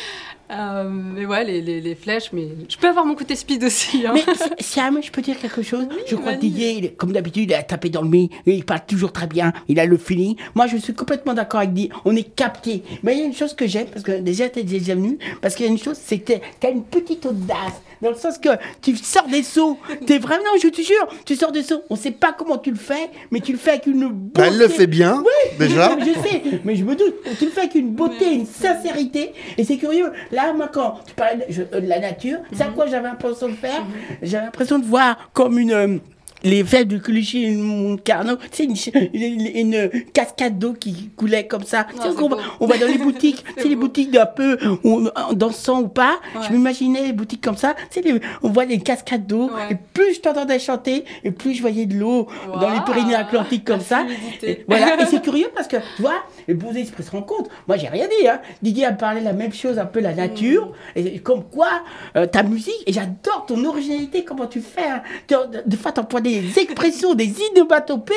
Euh, mais ouais, les, les- les flèches. Mais je peux avoir mon côté speed aussi. hein. Mais Siam, je peux dire quelque chose Je crois que. Didier, comme d'habitude, il a tapé dans le mille, il parle toujours très bien, il a le feeling. Moi, je suis complètement d'accord avec Didier, on est capté. Mais il y a une chose que j'aime, parce que déjà, t'es déjà venu, parce qu'il y a une chose, c'est que t'as une petite audace, dans le sens que tu sors des sauts. T'es vraiment, je te jure, tu sors des sauts. On sait pas comment tu le fais, mais tu le fais avec une beauté. Bah, elle le fait bien, déjà. Je sais, mais je me doute. Tu le fais avec une beauté, une sincérité. Et c'est curieux. Là, moi, quand tu parlais de, je- euh, de la nature, c'est à quoi j'avais l'impression de faire? J'avais l'impression de voir comme une. Les fèves de Clichy et mon carnot, tu sais, une, ch- une, une cascade d'eau qui coulait comme ça. C'est on, va, beau. on va dans les boutiques, sais, les boutiques d'un peu dansant ou pas. Ouais. Je m'imaginais les boutiques comme ça. Les- on voit des cascades d'eau. Ouais. Et plus je t'entendais chanter, et plus je voyais de l'eau dans les Waouh. Pyrénées-Atlantiques comme ça. Et voilà, et c'est curieux parce que, tu vois, les beaux esprits se rencontrent. Moi, j'ai rien dit, hein. Didier a parlé la même chose, un peu la nature, et comme quoi, euh, ta musique, et j'adore ton originalité, comment tu fais. hein. Tu- Des fois, t'emploies des expressions, des inomatopées,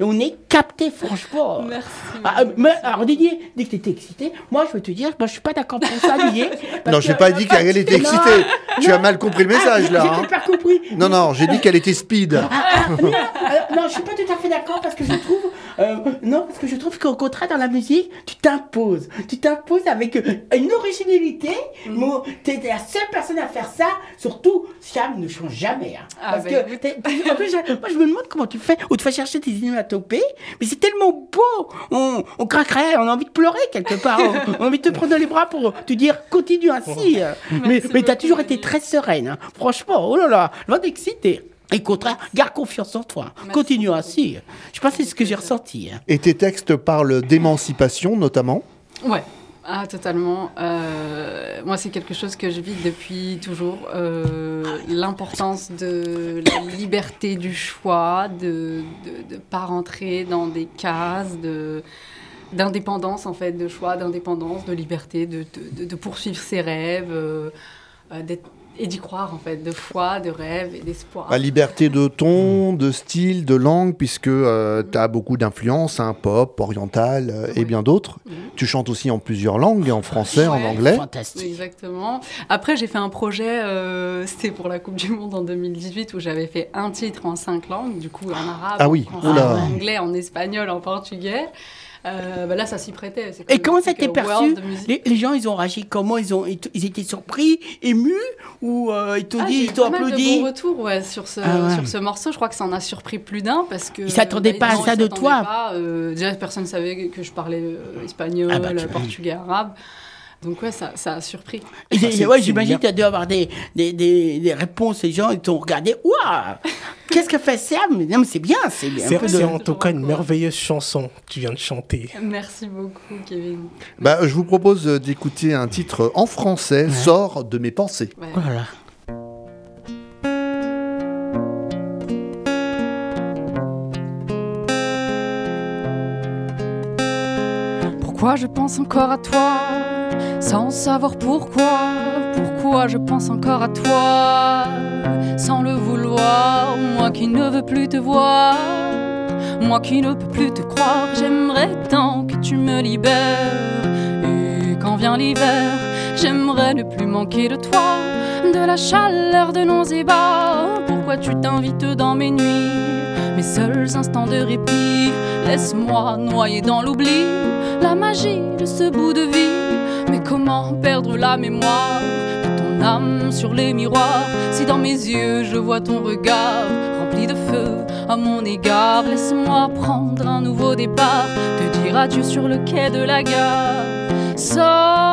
et on est capté, franchement. Merci. Ah, mais, alors, Didier, dès que t'étais excité, moi, je veux te dire, moi, je suis pas d'accord pour ça, Didier. Non, j'ai que- pas dit qu'elle était excitée. Tu as non. mal compris le Ah, message, là. J'ai hein. pas compris. Non, non, j'ai dit qu'elle était speed. Ah, ah, non, alors, non, je suis pas tout à fait d'accord parce que je trouve, euh, non, parce que je trouve qu'au contraire dans la musique, tu t'imposes, tu t'imposes avec euh, une originalité. Mm. Moi, t'es la seule personne à faire ça. Surtout, Siam ne change jamais, hein. Ah, parce bah, que, en plus, moi, je me demande comment tu fais. On te fait chercher tes inématopées, mais c'est tellement beau. On, on craquerait, on a envie de pleurer quelque part. on, on a envie de te prendre dans les bras pour te dire continue ainsi. mais mais t'as beaucoup, toujours été très sereine. hein. Franchement, oh là là, loin d'exciter. Et au contraire, garde confiance en toi. Continue ainsi. Je pense que c'est ce que j'ai ressenti. hein. Et tes textes parlent d'émancipation, notamment. Ouais. Ah, totalement. Euh, moi, c'est quelque chose que je vis depuis toujours. Euh, L'importance de la liberté du choix, de ne pas rentrer dans des cases, de d'indépendance, en fait, de choix, d'indépendance, de liberté, de, de- poursuivre ses rêves, euh, d'être- et d'y croire, en fait, de foi, de rêve et d'espoir. La liberté de ton, de style, de langue, puisque tu as beaucoup d'influences, hein, pop, oriental euh, et bien d'autres. Tu chantes aussi en plusieurs langues, en français, en anglais. Fantastique. Exactement. Après, j'ai fait un projet, euh, c'était pour la Coupe du Monde en 2018, où j'avais fait un titre en cinq langues, du coup en arabe, Ah oui, en français, oula. en anglais, en espagnol, en portugais. Euh, bah là, ça s'y prêtait. Et comme comment ça t'est euh, perçu les, les gens, ils ont réagi comment? Ils, ont, ils, étaient surpris, émus Ou euh, ils t'ont Ah, dit, ils t'ont mal de applaudi? bons retours ouais, sur, ce, Ah ouais. sur ce morceau. Je crois que ça en a surpris plus d'un parce que. Ils s'attendaient bah, pas à ça de toi. pas, euh, déjà, personne ne savait que je parlais espagnol, Ah bah, tu- portugais, arabe. Donc, ouais, ça, ça a surpris. Ouais, J'imagine que tu as dû avoir des, des, des, des réponses. Les gens, ils t'ont regardé. Waouh Qu'est-ce que fait Sam? Mais Non, mais c'est bien. C'est bien. C'est en tout cas une Quoi. merveilleuse chanson que tu viens de chanter. Merci beaucoup, Kevin. Bah, je vous propose euh, d'écouter un titre en français, Sort de mes pensées. Ouais. Oh là là. Pourquoi je pense encore à toi? Sans savoir pourquoi Pourquoi je pense encore à toi sans le vouloir Moi qui ne veux plus te voir, moi qui ne peux plus te croire, j'aimerais tant que tu me libères. Et quand vient l'hiver, j'aimerais ne plus manquer de toi, de la chaleur de nos ébats. Pourquoi tu t'invites dans mes nuits, mes seuls instants de répit. Laisse-moi noyer dans l'oubli, la magie de ce bout de vie. Comment perdre la mémoire de ton âme sur les miroirs Si dans mes yeux je vois ton regard rempli de feu à mon égard, laisse-moi prendre un nouveau départ, te dire adieu sur le quai de la gare? Sors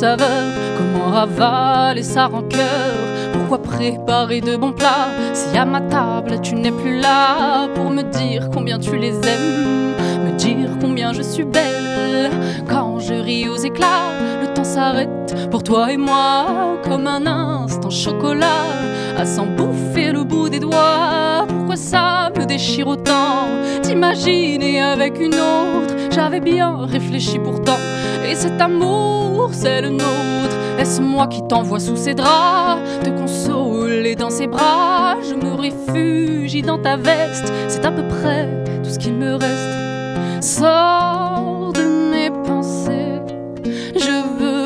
Comment ravaler sa rancœur Pourquoi préparer de bons plats si à ma table tu n'es plus là pour me dire combien tu les aimes, me dire combien je suis belle quand je ris aux éclats. Le temps s'arrête pour toi et moi comme un instant chocolat à s'en bouffer le bout des doigts. Pourquoi ça me déchire autant d'imaginer avec une autre? J'avais bien réfléchi pourtant. Et cet amour, c'est le nôtre. Est-ce moi qui t'envoie sous ses draps Te consoler dans ses bras? Je me réfugie dans ta veste. C'est à peu près tout ce qu'il me reste. Sors de mes pensées. Je veux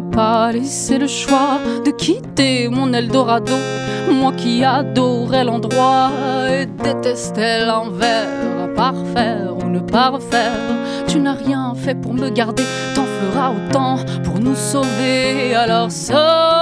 pas laissé le choix de quitter mon Eldorado. Moi qui adorais l'endroit et détestais l'envers, à parfaire ou ne pas refaire. Tu n'as rien fait pour me garder, t'en feras autant pour nous sauver. Alors sors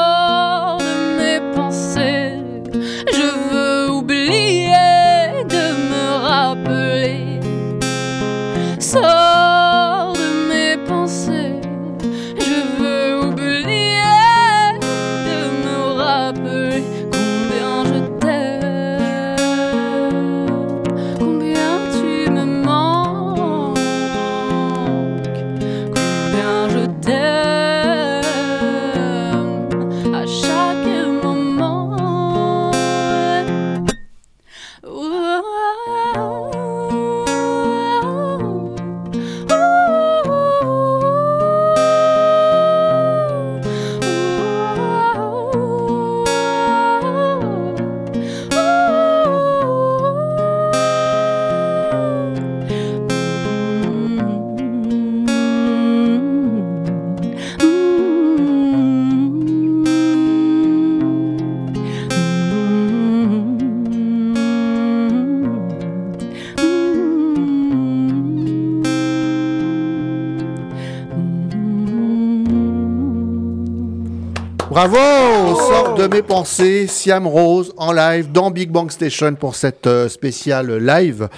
Bravo Sort de mes pensées, Siam Rose en live dans Big Bang Station pour cette euh, spéciale live.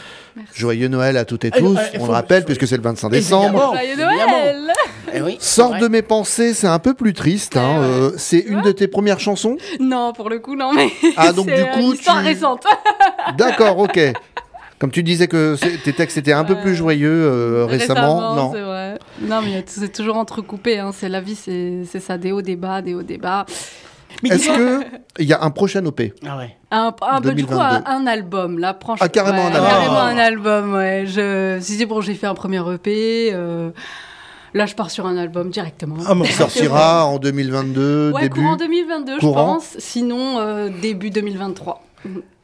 Joyeux Noël à toutes et tous, euh, on faut- le rappelle puisque c'est le 25 décembre. Joyeux. Noël Eh oui, Sort de mes pensées, c'est un peu plus triste. hein, euh, c'est une de tes premières chansons? Non, pour le coup, non, mais. Ah, donc, c'est, du coup, tu- récente. D'accord, ok. Comme tu disais que tes textes étaient un peu plus joyeux euh, récemment, non c'est vrai. Non, mais c'est toujours entrecoupé. Hein. C'est la vie, c'est c'est ça, des hauts, des bas, des hauts, des bas. Est-ce que il y a un prochain OP Ah ouais. Un, un peu, du coup, 2022. un, un album, là, franchement. Ah, carrément un album. Carrément un album, ouais. Je, si c'est bon, j'ai fait un premier EP. euh, Là, je pars sur un album directement. Ah, sortira en 2022, Ouais, début. courant 2022, Courant. je pense. Sinon, euh, début 2023.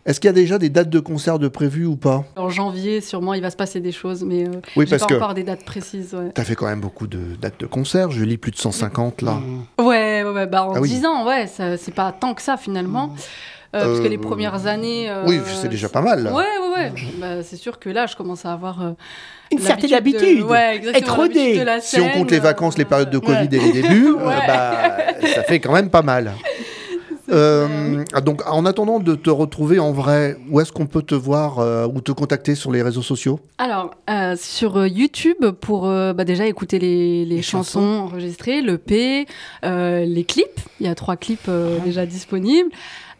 Est-ce qu'il y a déjà des dates de concert de prévues ou pas? En janvier, sûrement, il va se passer des choses, mais euh, Oui, parce pas que- encore des dates précises. Ouais, T'as fait quand même beaucoup de dates de concert. Je lis plus de 150 là. ouais, ouais, ouais, bah, en Ah oui. 10 ans, ouais, c'est pas tant que ça finalement. Euh, parce que Euh, les premières années. euh, oui, c'est déjà pas mal, là. Ouais, ouais, ouais. Bah, c'est sûr que là, je commence à avoir. euh, Une certaine l'habitude de- habitude. Ouais, exactement. Être rodé. Si on compte les vacances, les euh, périodes de Covid ouais. et les débuts, euh, bah, ça fait quand même pas mal. Euh, donc, en attendant de te retrouver en vrai, où est-ce qu'on peut te voir euh, ou te contacter sur les réseaux sociaux? Alors, euh, sur YouTube, pour euh, bah, déjà écouter les, les Les chansons chansons. enregistrées, le P, euh, les clips. Il y a trois clips euh, déjà disponibles.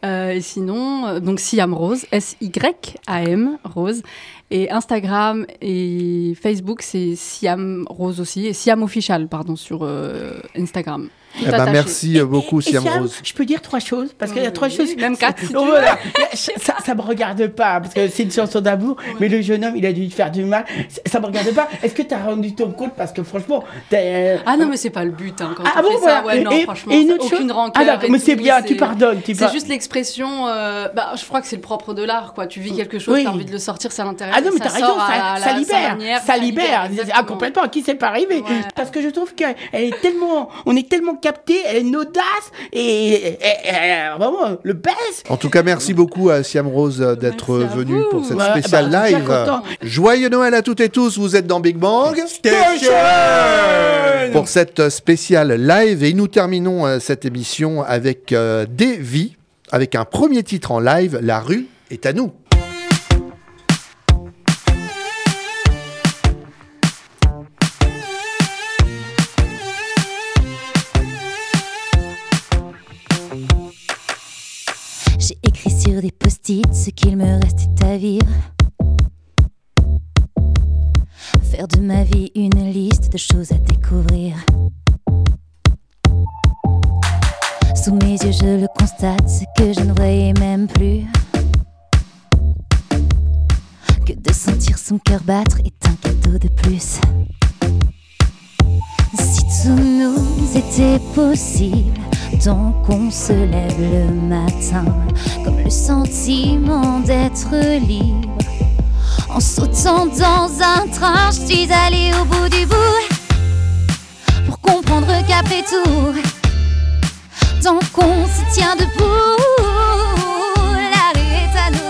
Euh, et sinon, euh, donc Siam Rose, S-Y-A-M Rose. Et Instagram et Facebook, c'est Siam Rose aussi. Et Siam Official, pardon, sur euh, Instagram. Eh ben. Merci beaucoup, Et Siam Siam, Rose. je peux dire trois choses parce qu'il y a trois Oui, choses. même quatre, si tu Oh, voilà. ça, ça me regarde pas parce que c'est une chanson d'amour, mais le jeune homme il a dû te faire du mal. Ça- Ça me regarde pas. Est-ce que tu as rendu ton compte? Parce que franchement, euh, Ah non, mais c'est pas le but hein, quand Ah on bon, fait voilà. ça. Ouais, non, Et- franchement, et une c'est autre aucune chose- rancœur. Ah mais c'est bien, tu pardonnes, tu C'est juste l'expression. euh, bah, je crois que c'est le propre de l'art, quoi. Tu vis quelque chose, Oui. t'as envie de le sortir, ça l'intéresse. Ah non, mais ça t'as raison, sort à ça, libère, ça libère. Ah, complètement, qui c'est pas arrivé. Parce que je trouve qu'elle est tellement, on est tellement capté, elle a une audace et, et- et- et- vraiment le best. En tout cas, merci beaucoup à Siam Rose euh, d'être venu pour cette spéciale bah, live. Joyeux Noël à toutes et tous, vous êtes dans Big Bang pour cette euh, spéciale live et nous terminons euh, cette émission avec euh, des vies, avec un premier titre en live, La rue est à nous. Qu'il me restait à vivre. Faire de ma vie une liste de choses à découvrir. Sous mes yeux, je le constate, ce que je ne voyais même plus. Que de sentir son cœur battre est un cadeau de plus. Si tout nous était possible, tant qu'on se lève le matin, comme le sentiment d'être libre. En sautant dans un train, je suis allée au bout du bout pour comprendre qu'après tout, tant qu'on se tient debout, la rue est à nous.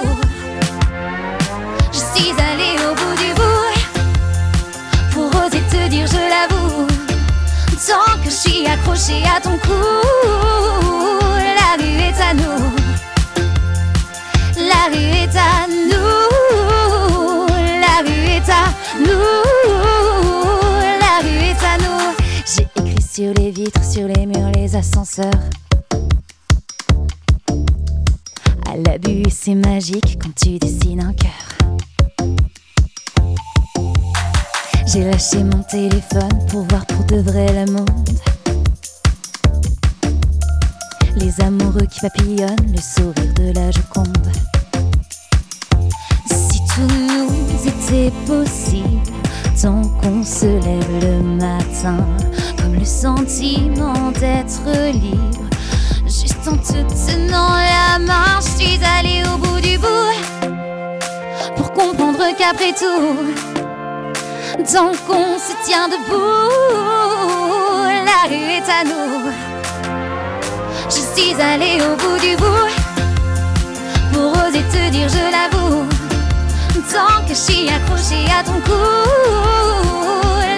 Tant que je suis accrochée à ton cou, la rue est à nous. La rue est à nous. La rue est à nous. La rue est à nous. J'ai écrit sur les vitres, sur les murs, les ascenseurs. À l'abus, c'est magique quand tu dessines un cœur. J'ai lâché mon téléphone pour voir de vrai le monde. Les amoureux qui papillonnent, le sourire de la Joconde. Si tout nous était possible, tant qu'on se lève le matin, comme le sentiment d'être libre. Juste en te tenant la main, je suis allée au bout du bout pour comprendre qu'après tout, tant qu'on se tient debout, la rue est à nous. Je suis allée au bout du bout pour oser te dire, je l'avoue. Tant que je suis accrochée à ton cou,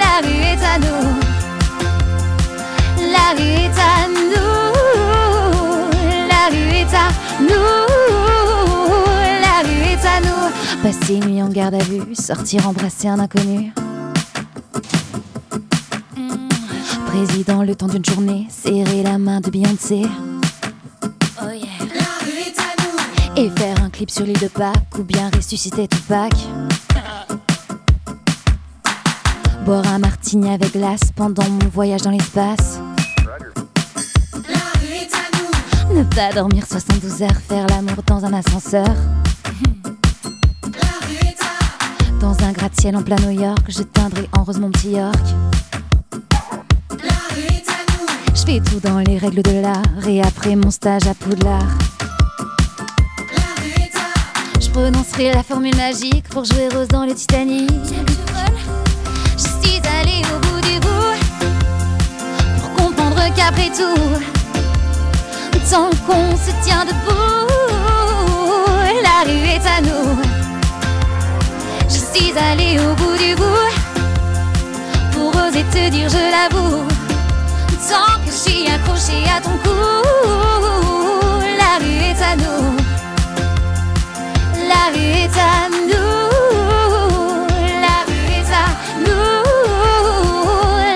la rue est à nous. La rue est à nous. La rue est à nous. La rue est à nous. Passer une nuit en garde à vue, sortir embrasser un inconnu. Président, le temps d'une journée, serrer la main de Beyoncé. Oh yeah. Et faire un clip sur l'île de Pâques ou bien ressusciter Tupac. Boire un martini avec glace pendant mon voyage dans l'espace. Ne pas dormir 72 heures, faire l'amour dans un ascenseur. Dans un gratte-ciel en plein New York, je teindrai en rose mon petit York. Je fais tout dans les règles de l'art et après mon stage à Poudlard. Je prononcerai la formule magique pour jouer Rose dans le Titanic. Je suis allée au bout du bout pour comprendre qu'après tout, tant qu'on se tient debout, la rue est à nous. Je suis allée au bout du bout pour oser te dire je l'avoue. Tant que je suis accrochée à ton cou, la rue est à nous. La rue est à nous. La rue est à nous.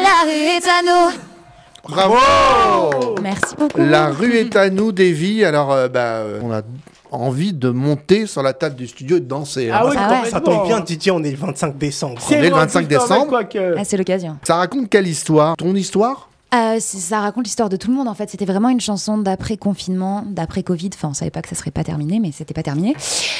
La rue est à nous. Bravo Merci beaucoup. La rue est à nous, Davy. Alors, euh, bah, euh, on a envie de monter sur la table du studio et de danser. hein. Ah oui, Ah ouais. complètement. Ça tombe bien, Titi, on est le 25 décembre. C'est On est le vrai, 25 putain, décembre. que- Ah, c'est l'occasion. Ça raconte quelle histoire? Ton histoire? Euh, ça raconte l'histoire de tout le monde en fait. C'était vraiment une chanson d'après confinement, d'après Covid. Enfin, on savait pas que ça serait pas terminé, mais c'était pas terminé.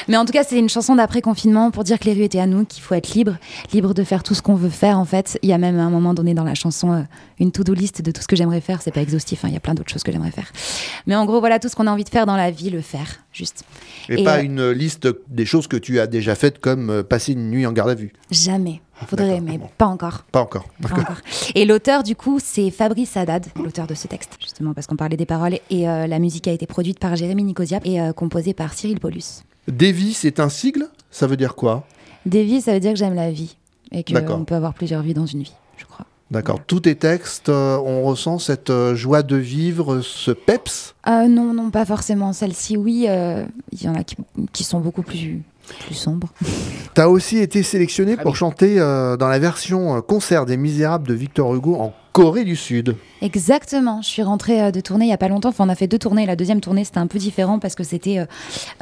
Mais en tout cas, c'est une chanson d'après confinement pour dire que les rues étaient à nous, qu'il faut être libre, libre de faire tout ce qu'on veut faire en fait. Il y a même à un moment donné dans la chanson euh, une to-do list de tout ce que j'aimerais faire. C'est pas exhaustif, hein, il y a plein d'autres choses que j'aimerais faire. Mais en gros, voilà tout ce qu'on a envie de faire dans la vie, le faire, juste. Et, Et, pas euh, une liste des choses que tu as déjà faites comme euh, passer une nuit en garde à vue. Jamais. Faudrait, D'accord, mais bon. pas encore. Pas encore. Pas encore. Et l'auteur, du coup, c'est Fabrice Haddad, l'auteur de ce texte, justement, parce qu'on parlait des paroles. Et euh, la musique a été produite par Jérémy Nicosia et euh, composée par Cyril Paulus. Davy, c'est un sigle? Ça veut dire quoi? Davy, ça veut dire que j'aime la vie. Et qu'on peut avoir plusieurs vies dans une vie, je crois. D'accord. Tous tes textes, euh, on ressent cette euh, joie de vivre, ce peps? Euh, non, non, pas forcément. Celle-ci, oui. euh, Il y en a qui, qui sont beaucoup plus, plus sombres. T'as aussi été sélectionné Ah pour oui. chanter euh, dans la version concert des Misérables de Victor Hugo en Corée du Sud. Exactement. Je suis rentrée euh, de tournée il y a pas longtemps. Enfin, on a fait deux tournées. La deuxième tournée, c'était un peu différent parce que c'était euh,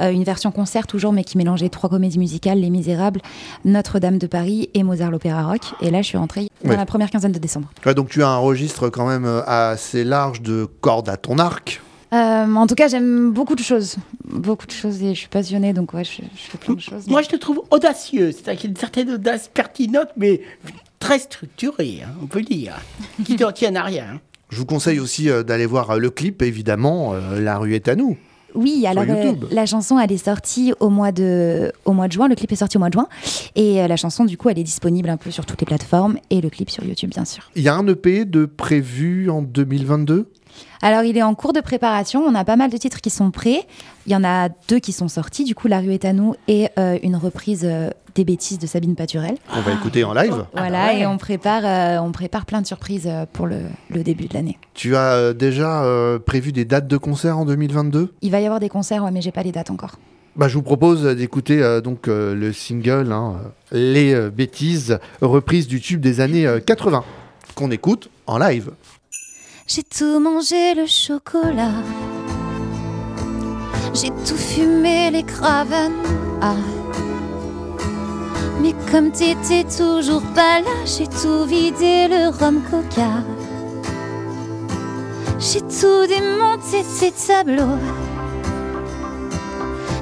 euh, une version concert toujours, mais qui mélangeait trois comédies musicales Les Misérables, Notre-Dame de Paris et Mozart l'Opéra Rock. Et là, je suis rentrée dans la première quinzaine de décembre. Ouais, donc tu as un registre quand même assez large de cordes à ton arc. Euh, en tout cas, j'aime beaucoup de choses. Beaucoup de choses et je suis passionnée, donc ouais, je, je fais plein de choses. Moi, je te trouve audacieux. C'est-à-dire qu'il y a une certaine audace pertinente, mais très structurée, hein, on peut dire. Qui ne tienne à rien. Je vous conseille aussi euh, d'aller voir euh, le clip, évidemment, euh, La rue est à nous. Oui, alors euh, la chanson, elle est sortie au mois, de, au mois de juin. Le clip est sorti au mois de juin. Et euh, la chanson, du coup, elle est disponible un peu sur toutes les plateformes et le clip sur YouTube, bien sûr. Il y a un EP de prévu en 2022 Alors, il est en cours de préparation. On a pas mal de titres qui sont prêts. Il y en a deux qui sont sortis. Du coup, La rue est à nous et euh, une reprise euh, des bêtises de Sabine Paturel. On va écouter en live. voilà, bah ouais. et on prépare, euh, on prépare plein de surprises euh, pour le, le début de l'année. Tu as déjà euh, prévu des dates de concert en 2022 Il va y avoir des concerts, ouais, mais j'ai pas les dates encore. bah, je vous propose d'écouter euh, donc euh, le single hein, Les euh, bêtises, reprise du tube des années euh, 80, qu'on écoute en live. J'ai tout mangé le chocolat. J'ai tout fumé les craven. Ah. Mais comme t'étais toujours pas là, j'ai tout vidé le rhum coca. J'ai tout démonté tes tableaux.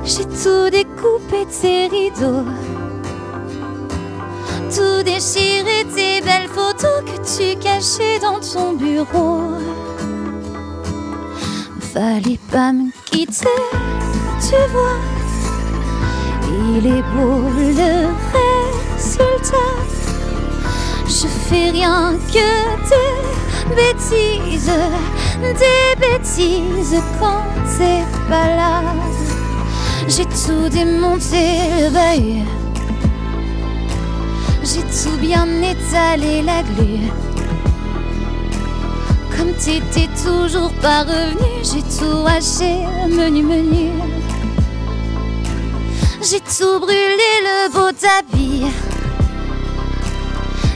J'ai tout découpé tes rideaux. Tout déchiré tes belles photos que tu cachais dans ton bureau. Fallait pas me quitter, tu vois. Il est beau le résultat. Je fais rien que des bêtises, des bêtises quand t'es pas là. J'ai tout démonté le bail. J'ai tout bien étalé la glu. Comme t'étais toujours pas revenu, j'ai tout haché, menu menu. J'ai tout brûlé le beau tapis.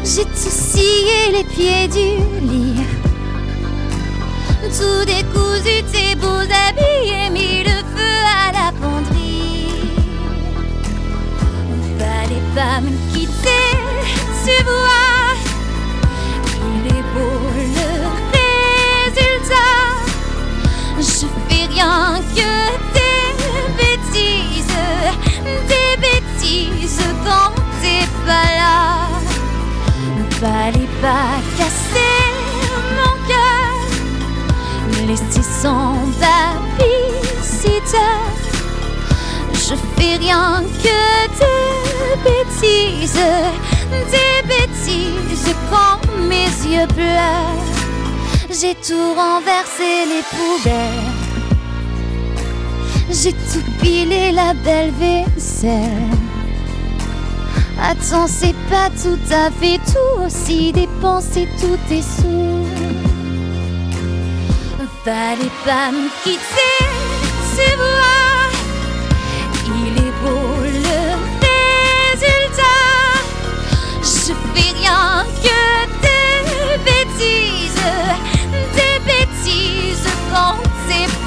J'ai tout scié les pieds du lit. Tout décousu tes beaux habits et mis le feu à la penderie. Fallait pas me quitter, tu vois. Il est beau le résultat. Je fais rien que des bêtises, des bêtises quand t'es pas là. Fallait pas casser mon cœur. sans babysitter. Je fais rien que des bêtises, des bêtises quand mes yeux pleurent. J'ai tout renversé les poubelles. J'ai tout pilé la belle vaisselle. Attends, c'est pas tout à fait tout aussi dépenser tous tes sous. Fallait pas me quitter,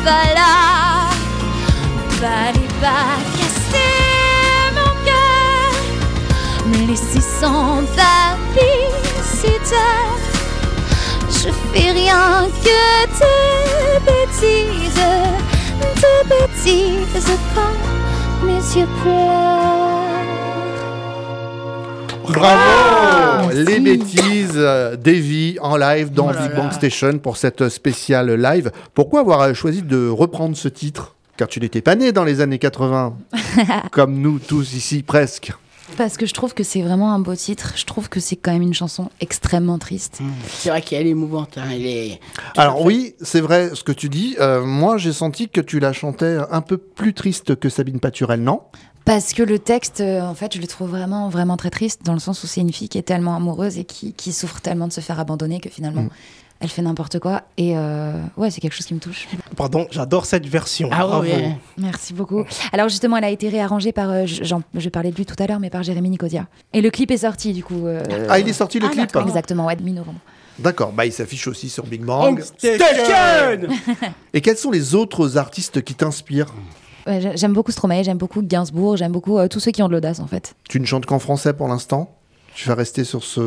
là. Fallait pas casser mon cœur, me laisser sans babysitter. Je fais rien que des bêtises, des bêtises quand mes yeux pleurent. Bravo Merci. Les bêtises euh, d'Evie en live dans Oh là Big là. Bang Station pour cette spéciale live. Pourquoi avoir euh, choisi de reprendre ce titre? Car tu n'étais pas né dans les années 80, comme nous tous ici presque. Parce que je trouve que c'est vraiment un beau titre. Je trouve que c'est quand même une chanson extrêmement triste. C'est vrai qu'elle est émouvante. hein, Elle est... Alors oui, c'est vrai ce que tu dis. Euh, moi, j'ai senti que tu la chantais un peu plus triste que Sabine Paturel, non? Parce que le texte, euh, en fait, je le trouve vraiment, vraiment très triste, dans le sens où c'est une fille qui est tellement amoureuse et qui, qui souffre tellement de se faire abandonner que finalement, Mm. elle fait n'importe quoi. Et euh, ouais, c'est quelque chose qui me touche. Pardon, j'adore cette version. Ah Bravo. ouais. Merci beaucoup. Alors justement, elle a été réarrangée par, euh, j'en- je parlais de lui tout à l'heure, mais par Jérémy Nicosia. Et le clip est sorti, du coup. euh, Ah, il est sorti le Ah, clip d'accord. Exactement, ouais, mi-novembre. D'accord, bah il s'affiche aussi sur Big Bang. Station Et quels sont les autres artistes qui t'inspirent? Ouais, j'aime beaucoup Stromae, j'aime beaucoup Gainsbourg, j'aime beaucoup euh, tous ceux qui ont de l'audace, en fait. Tu ne chantes qu'en français pour l'instant? Tu vas rester sur ce...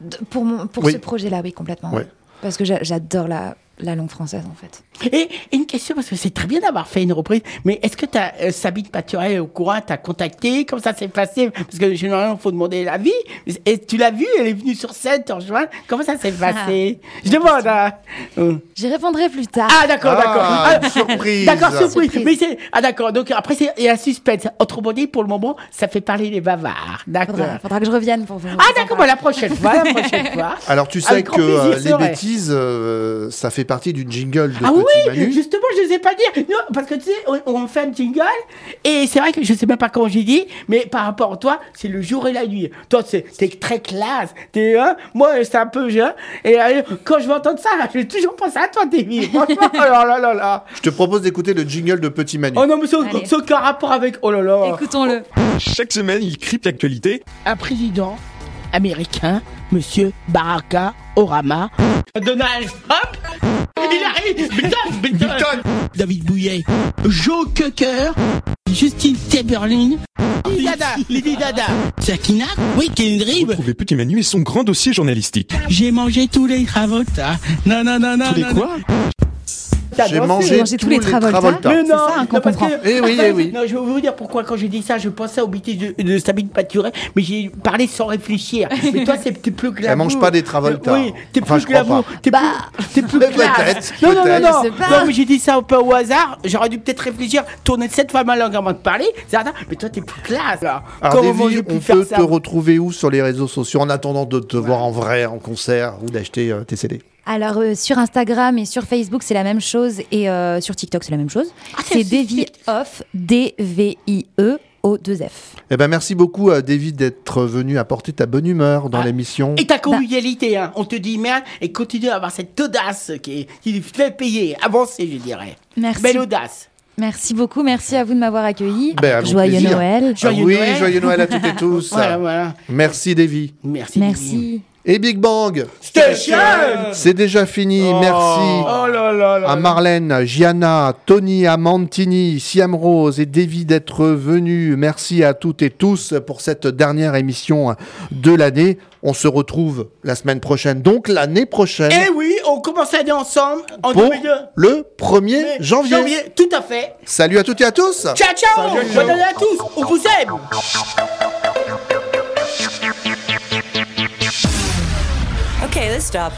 De- pour mon, pour Oui. ce projet-là, oui, complètement. Ouais. Parce que j'a- j'adore la, la langue française, en fait. Et une question, parce que c'est très bien d'avoir fait une reprise, mais est-ce que t'as, euh, Sabine Paturel au courant, t'as contacté? Comment ça s'est passé? Parce que généralement, il faut demander l'avis. Et tu l'as vue, elle est venue sur scène, te rejoindre. Comment ça s'est passé? Je demande. hein. J'y répondrai plus tard. Ah, d'accord, Ah, d'accord. une surprise. D'accord, surprise. Surprise. Mais c'est, ah, d'accord. Donc après, c'est, il y a un suspense. Autrement dit, pour le moment, ça fait parler les bavards. D'accord. Faudra, faudra que je revienne pour vous. Ah, d'accord, bah, la prochaine fois, la prochaine fois. Alors tu sais Avec que plaisir, euh, les bêtises, euh, ça fait partie d'une jingle de Ah oui, Manu. justement, je ne sais pas dire. Non, parce que tu sais, on, on fait un jingle, et c'est vrai que je sais même pas comment j'ai dit, mais par rapport à toi, c'est le jour et la nuit. Toi, c'est t'es très classe. T'es, hein, moi, c'est un peu jeune. Et euh, quand je vais entendre ça, je vais toujours penser à toi, Davy. Franchement, oh là là là là. Je te propose d'écouter le jingle de Petit Manu. Oh non, mais ça n'a aucun rapport avec. Oh là là. Écoutons-le. Chaque semaine, il crypte l'actualité. Un président américain, monsieur Baraka Orama. Donald Trump. David Bouillet. Joe Cocker. Justine Timberlin. Lady Dada. Lady Dada. Sakina. Oui, Kendrick. Retrouvez Petit Manu et son grand dossier journalistique. J'ai mangé tous les Travolta. Non, non, non, non. Tous les non, quoi? J'ai mangé mangé tous les Travolta. Travolta. Mais C'est non, ça, non, parce comprend. que- Eh oui, eh oui. Non, je vais vous dire pourquoi quand j'ai dit ça, je pensais au bêtises de, de Sabine Paturet, mais j'ai parlé sans réfléchir. Mais toi, c'est plus glamour. mange pas des Travolta. Oui, t'es Enfin, plus je crois glamour. pas. T'es Bah, plus, t'es plus peut-être, classe. Non, non, non, non. Non, mais j'ai dit ça un peu au hasard. J'aurais dû peut-être réfléchir, tourner cette fois ma langue avant de parler. Mais toi, t'es plus classe. Là. Alors Comment Davy, on peut te retrouver où sur les réseaux sociaux en attendant de te voir en vrai, en concert ou d'acheter euh, tes CD Alors, euh, sur Instagram et sur Facebook, c'est la même chose. Et euh, sur TikTok, c'est la même chose. Ah, c'est Davy Off, D-V-I-E, O-2-F. Eh ben merci beaucoup euh, Davy d'être venu apporter ta bonne humeur dans Ah. l'émission. Et ta convivialité, hein. On te dit merde et continue à avoir cette audace qui, qui fait payer, avancer, je dirais. Merci. Belle audace. Merci beaucoup. Merci à vous de m'avoir accueilli. Ben, Joyeux plaisir. Noël. Ah oui, Noël. joyeux Noël à toutes et tous. Voilà, voilà. Merci Davy. Merci. Merci. Et Big Bang, Station c'est déjà fini. Merci. Oh là là là. à Marlène, Gianna, Tony, Amantini, Siam Rose et Davy d'être venus. Merci à toutes et tous pour cette dernière émission de l'année. On se retrouve la semaine prochaine, donc l'année prochaine, Eh oui, on commence l'année ensemble en pour 2002. le 1er janvier. Tout à fait. Salut à toutes et à tous. Ciao, ciao. Bonne année à tous. On vous aime. Okay, let's stop.